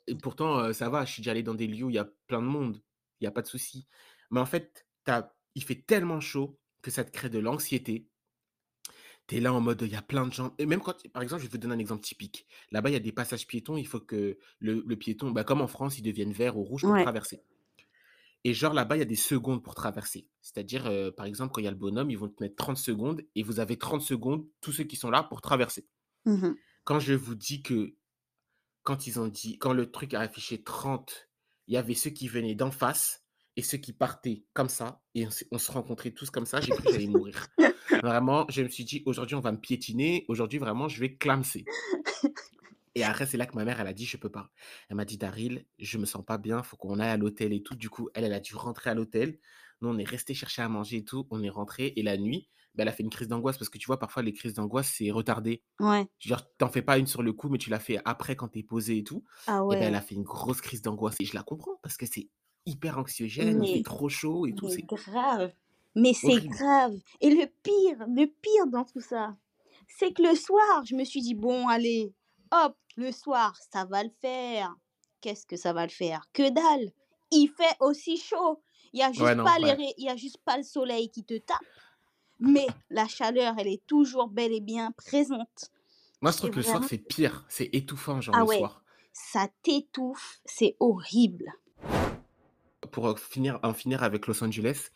Et pourtant, euh, ça va, je suis déjà allé dans des lieux où il y a plein de monde. Il n'y a pas de souci. Mais en fait, t'as- il fait tellement chaud que ça te crée de l'anxiété. Tu es là en mode, il y a plein de gens. Et même quand, par exemple, je vais te donner un exemple typique. Là-bas, il y a des passages piétons. Il faut que le, le piéton, bah, comme en France, il devienne vert ou rouge pour Ouais. traverser. Et genre là-bas, il y a des secondes pour traverser. C'est-à-dire, euh, par exemple, quand il y a le bonhomme, ils vont te mettre 30 secondes et vous avez 30 secondes, tous ceux qui sont là, pour traverser. Mhm. Quand je vous dis que, quand ils ont dit, quand le truc a affiché 30, il y avait ceux qui venaient d'en face et ceux qui partaient comme ça. Et on se rencontrait tous comme ça. J'ai cru que j'allais mourir. Vraiment, je me suis dit, aujourd'hui, on va me piétiner. Aujourd'hui, vraiment, je vais clamser. Et après, c'est là que ma mère, elle a dit, je peux pas. Elle m'a dit, Daryl, je me sens pas bien, faut qu'on aille à l'hôtel et tout. Du coup, elle, elle a dû rentrer à l'hôtel. Nous, on est resté chercher à manger et tout. On est rentré. Et la nuit, ben, elle a fait une crise d'angoisse parce que tu vois, parfois, les crises d'angoisse, c'est retardé. Ouais. Dire, t'en fais pas une sur le coup, mais tu l'as fait après quand t'es posé et tout. Ah Et ben, elle ouais. a fait une grosse crise d'angoisse. Et je la comprends parce que c'est hyper anxiogène, il fait trop chaud et tout. C'est grave. Mais c'est grave. Et le pire, le pire dans tout ça, c'est que le soir, je me suis dit, bon, allez, hop, le soir, ça va le faire. Qu'est-ce que ça va le faire? Que dalle. Il fait aussi chaud. Il y a Ouais, juste non, pas les ouais. ré- il y a juste pas le soleil qui te tape, mais la chaleur, elle est toujours bel et bien présente. Moi, je trouve que le soir, c'est pire. C'est étouffant, genre Ah le ouais, soir. ça t'étouffe, c'est horrible. Pour euh, finir, en finir avec Los Angeles,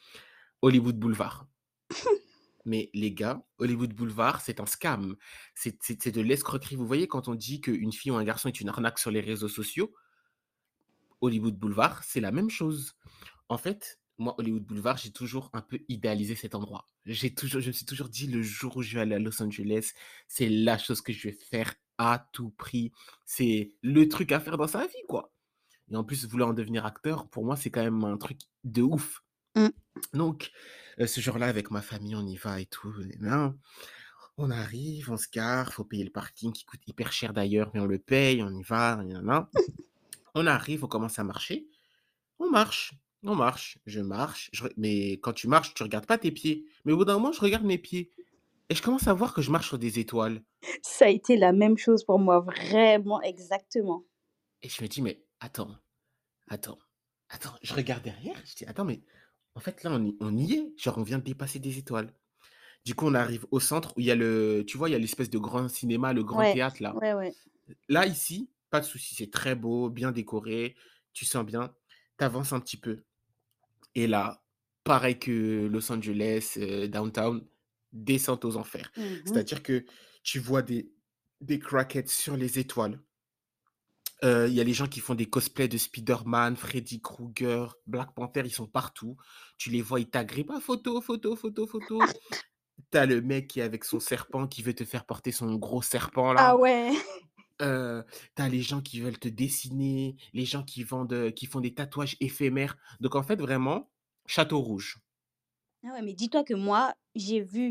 Hollywood Boulevard. Mais les gars, Hollywood Boulevard, c'est un scam. C'est de l'escroquerie. Vous voyez, quand on dit qu'une fille ou un garçon est une arnaque sur les réseaux sociaux, Hollywood Boulevard, c'est la même chose. En fait, moi, Hollywood Boulevard, j'ai toujours un peu idéalisé cet endroit. J'ai toujours, je me suis toujours dit, le jour où je vais aller à Los Angeles, c'est la chose que je vais faire à tout prix. C'est le truc à faire dans sa vie, quoi. Et en plus, vouloir en devenir acteur, pour moi, c'est quand même un truc de ouf. Mm. Donc, euh, ce jour-là, avec ma famille, on y va et tout. nan. On arrive, on se gare, faut payer le parking qui coûte hyper cher d'ailleurs, mais on le paye, on y va, y en a. On arrive, on commence à marcher. On marche, on marche, je marche, je mais quand tu marches, tu regardes pas tes pieds. Mais au bout d'un moment, je regarde mes pieds et je commence à voir que je marche sur des étoiles. Ça a été la même chose pour moi, vraiment, exactement. Et je me dis, mais attends, attends, attends, je regarde derrière, je dis, attends, mais en fait, là, on y, on y est, genre, on vient de dépasser des étoiles. Du coup, on arrive au centre où il y a le, tu vois, il y a l'espèce de grand cinéma, le grand Ouais, théâtre, là. ouais, ouais. Là, ici, pas de souci, c'est très beau, bien décoré, tu sens bien, t'avances un petit peu. Et là, pareil que Los Angeles, euh, downtown, descente aux enfers. Mhm. C'est-à-dire que tu vois des, des crackheads sur les étoiles. Euh, Il y a les gens qui font des cosplays de Spider-Man, Freddy Krueger, Black Panther, ils sont partout. Tu les vois, ils t'agrippent. Ah, photo, photo, photo, photo. T'as le mec qui est avec son serpent qui veut te faire porter son gros serpent Ah là. ouais. Euh, t'as les gens qui veulent te dessiner, les gens qui vendent, qui font des tatouages éphémères. Donc en fait, vraiment, Château Rouge. Ah ouais, mais dis-toi que moi, j'ai vu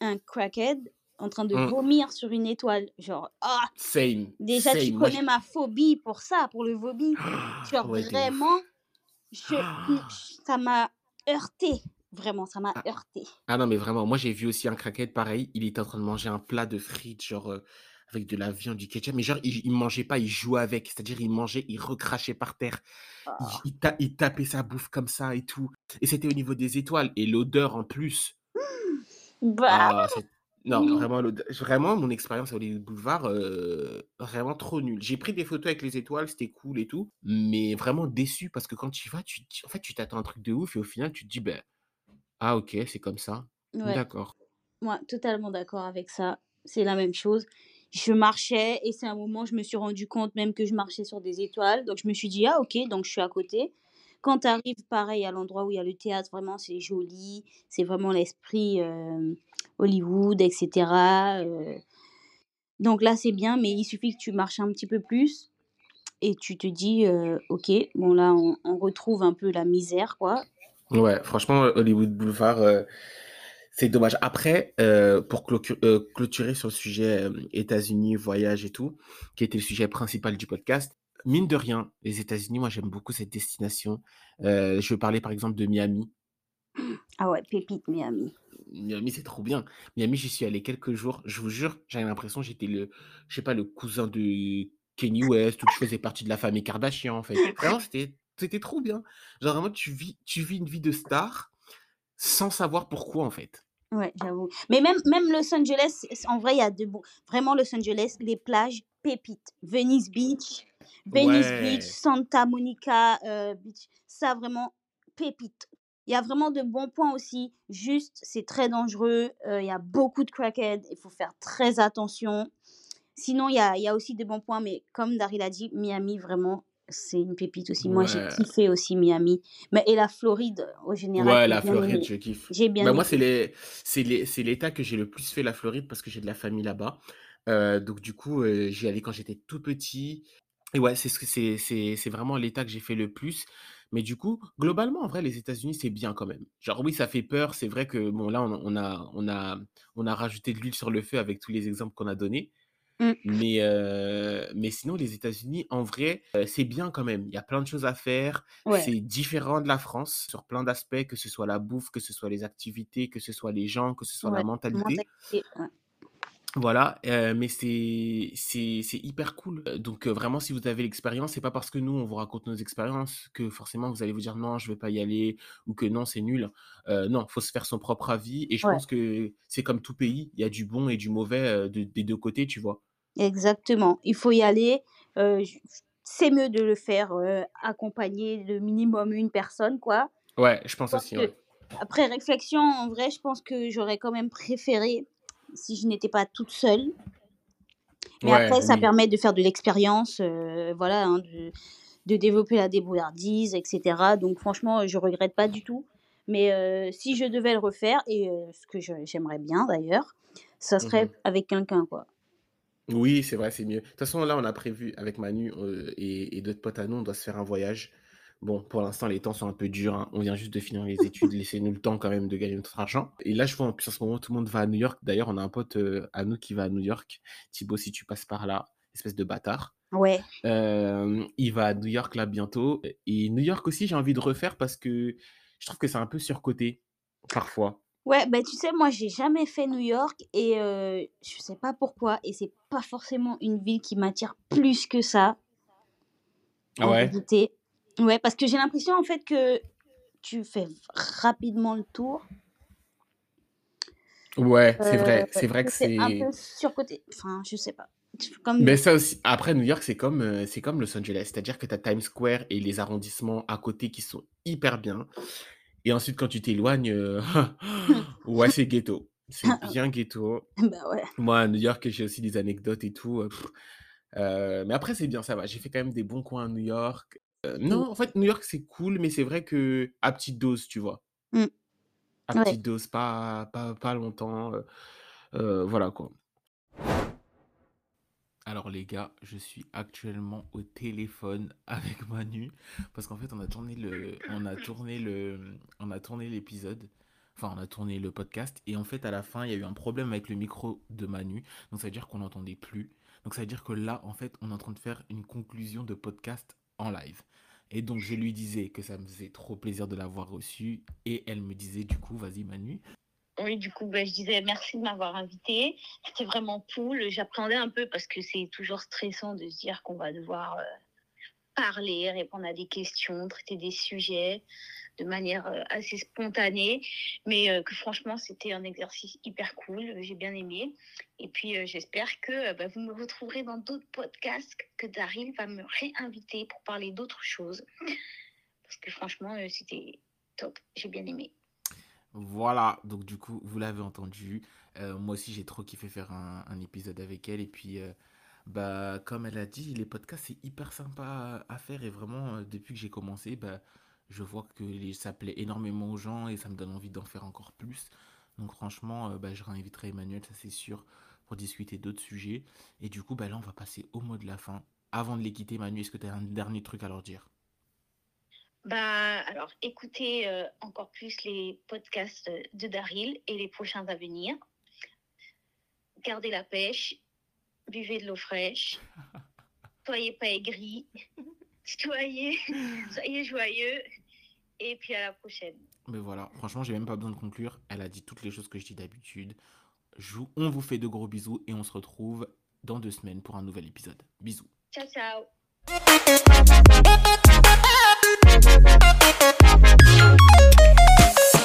un crackhead en train de Mm. vomir sur une étoile. Genre, ah, Same, déjà, tu. Moi, connais ma phobie pour ça, pour le vomi. Genre, ouais, vraiment, je, ça m'a heurté. Vraiment, ça m'a Ah. heurté. Ah non, mais vraiment, moi j'ai vu aussi un crackhead pareil. Il était en train de manger un plat de frites, genre euh, avec de la viande, du ketchup. Mais genre, il, il mangeait pas, il jouait avec. C'est-à-dire, il mangeait, il recrachait par terre. Il, Ah. il ta- il tapait sa bouffe comme ça et tout. Et c'était au niveau des étoiles. Et l'odeur en plus. Bah, Ah, non, oui. vraiment, vraiment, mon expérience au Hollywood Boulevard, euh, vraiment trop nulle. J'ai pris des photos avec les étoiles, c'était cool et tout. Mais vraiment déçu parce que quand tu y vas, tu, tu- en fait, tu t'attends à un truc de ouf et au final, tu te dis, ben, ah ok, c'est comme ça. ouais, D'accord. moi, totalement d'accord avec ça. C'est la même chose. Je marchais et c'est un moment, je me suis rendu compte même que je marchais sur des étoiles. Donc, je me suis dit, ah, ok, donc je suis à côté. Quand tu arrives, pareil, à l'endroit où il y a le théâtre, vraiment, c'est joli. C'est vraiment l'esprit euh, Hollywood, etc. euh. Donc là, c'est bien, mais il suffit que tu marches un petit peu plus et tu te dis, euh, ok, bon, là, on, on retrouve un peu la misère, quoi. Ouais, franchement, Hollywood Boulevard, euh, c'est dommage. Après, pour clôtu- clôturer sur le sujet États-Unis, voyage et tout, qui était le sujet principal du podcast, mine de rien, les États-Unis, moi j'aime beaucoup cette destination. Euh, je veux parler par exemple de Miami. Ah ouais, pépite, Miami. Miami, c'est trop bien. Miami, j'y suis allé quelques jours. Je vous jure, j'avais l'impression que j'étais le, je sais pas, le cousin de Kanye West ou que je faisais partie de la famille Kardashian, en fait. Vraiment, c'était, c'était trop bien. Genre, vraiment, tu vis, tu vis une vie de star sans savoir pourquoi, en fait. Ouais, j'avoue. Mais même, même Los Angeles, en vrai, il y a de bons. Vraiment, Los Angeles, les plages pépites. Venice Beach, Venice Ouais. Beach, Santa Monica euh, Beach. Ça, vraiment, pépite. Il y a vraiment de bons points aussi. Juste, c'est très dangereux. euh, Il y a beaucoup de crackheads. Il faut faire très attention. Sinon, il y a, il y a aussi de bons points. Mais comme Daryl a dit, Miami, vraiment, c'est une pépite aussi. Moi, j'ai kiffé aussi Miami. Mais, et la Floride, au général, Ouais, la Floride, aimé. je kiffe. J'ai bien Bah, aimé. moi, c'est les, l'État que j'ai le plus fait, la Floride, parce que j'ai de la famille là-bas. Euh, donc, du coup, euh, j'y allais quand j'étais tout petit. Et ouais, c'est vraiment l'État que j'ai fait le plus. Mais du coup, globalement, en vrai, les États-Unis, c'est bien quand même. Genre, oui, ça fait peur. C'est vrai que, bon, là, on, on a, on a, on a rajouté de l'huile sur le feu avec tous les exemples qu'on a donnés. Mm. Mais, euh, mais sinon, les États-Unis, en vrai, euh, c'est bien quand même. Il y a plein de choses à faire. Ouais. C'est différent de la France sur plein d'aspects, que ce soit la bouffe, que ce soit les activités, que ce soit les gens, que ce soit la mentalité. mentalité, ouais. Voilà, euh, mais c'est c'est c'est hyper cool. Euh, Donc euh, vraiment, si vous avez l'expérience, c'est pas parce que nous on vous raconte nos expériences que forcément vous allez vous dire non, je vais pas y aller ou que non, c'est nul. Euh, non, faut se faire son propre avis. Et je Ouais. pense que c'est comme tout pays, il y a du bon et du mauvais euh, de- des deux côtés, tu vois. Exactement. Il faut y aller. euh, j- c'est mieux de le faire euh, accompagné de minimum une personne, quoi. Ouais, je pense Parce aussi, que, après réflexion, en vrai, je pense que j'aurais quand même préféré si je n'étais pas toute seule. Mais Ouais, après, ça oui. permet de faire de l'expérience, euh, voilà, hein, de, de développer la débrouillardise, etc. Donc franchement, je regrette pas du tout. Mais euh, si je devais le refaire, et euh, ce que j'aimerais bien d'ailleurs, ça serait Mhm. avec quelqu'un, quoi. Oui, c'est vrai, c'est mieux. De toute façon, là, on a prévu avec Manu et, et d'autres potes à nous, on doit se faire un voyage. Bon, pour l'instant, les temps sont un peu durs. hein. On vient juste de finir les études. Laissez-nous le temps quand même de gagner notre argent. Et là, je vois en plus en ce moment, tout le monde va à New York. D'ailleurs, on a un pote euh, à nous qui va à New York. Thibaut, si tu passes par là, espèce de bâtard. Ouais. Euh, il va à New York là bientôt. Et New York aussi, j'ai envie de refaire parce que je trouve que c'est un peu surcoté parfois. Ouais, bah tu sais, moi j'ai jamais fait New York et euh, je sais pas pourquoi et c'est pas forcément une ville qui m'attire plus que ça Ah en ouais? réalité. Ouais, parce que j'ai l'impression en fait que tu fais rapidement le tour, Ouais, c'est euh, vrai. C'est vrai que c'est un peu surcoté. Enfin, je sais pas. Comme Mais ça aussi, après New York, c'est comme, euh, c'est comme Los Angeles. C'est-à-dire que tu as Times Square et les arrondissements à côté qui sont hyper bien. Et ensuite, quand tu t'éloignes, euh, ouais, c'est ghetto. C'est bien ghetto. bah ouais. Moi, à New York, j'ai aussi des anecdotes et tout. euh, mais après, c'est bien, ça va. J'ai fait quand même des bons coins à New York. Euh, Mm, non, en fait, New York, c'est cool, mais c'est vrai que à petite dose, tu vois. mm, À Ouais. petite dose, pas, pas, pas longtemps. voilà quoi. Alors les gars, je suis actuellement au téléphone avec Manu parce qu'en fait on a tourné le, on a tourné le, on a tourné l'épisode, enfin on a tourné le podcast et en fait à la fin il y a eu un problème avec le micro de Manu, donc ça veut dire qu'on n'entendait plus, donc ça veut dire que là en fait on est en train de faire une conclusion de podcast en live. Et donc je lui disais que ça me faisait trop plaisir de l'avoir reçu et elle me disait du coup vas-y Manu. Oui, du coup, bah, je disais merci de m'avoir invité. C'était vraiment cool. J'appréhendais un peu parce que c'est toujours stressant de se dire qu'on va devoir euh, parler, répondre à des questions, traiter des sujets de manière euh, assez spontanée. Mais euh, que franchement, c'était un exercice hyper cool. J'ai bien aimé. Et puis, euh, j'espère que euh, bah, vous me retrouverez dans d'autres podcasts, que Daryl va me réinviter pour parler d'autres choses. Parce que franchement, euh, c'était top. J'ai bien aimé. Voilà, donc du coup, vous l'avez entendu. Euh, moi aussi, j'ai trop kiffé faire un, un épisode avec elle. Et puis, euh, bah, comme elle a dit, les podcasts, c'est hyper sympa à, faire. Et vraiment, euh, depuis que j'ai commencé, bah, je vois que ça plaît énormément aux gens et ça me donne envie d'en faire encore plus. Donc franchement, euh, bah, je réinviterai Emmanuel, ça c'est sûr, pour discuter d'autres sujets. Et du coup, bah, là, on va passer au mot de la fin. Avant de les quitter, Manu, est-ce que tu as un dernier truc à leur dire? Bah, alors, écoutez euh, encore plus les podcasts de Daryl et les prochains à venir. Gardez la pêche, buvez de l'eau fraîche, soyez pas aigris, soyez, soyez joyeux, et puis à la prochaine. Mais voilà, franchement, j'ai même pas besoin de conclure. Elle a dit toutes les choses que je dis d'habitude. On vous fait de gros bisous et on se retrouve dans deux semaines pour un nouvel épisode. Bisous. Ciao, ciao.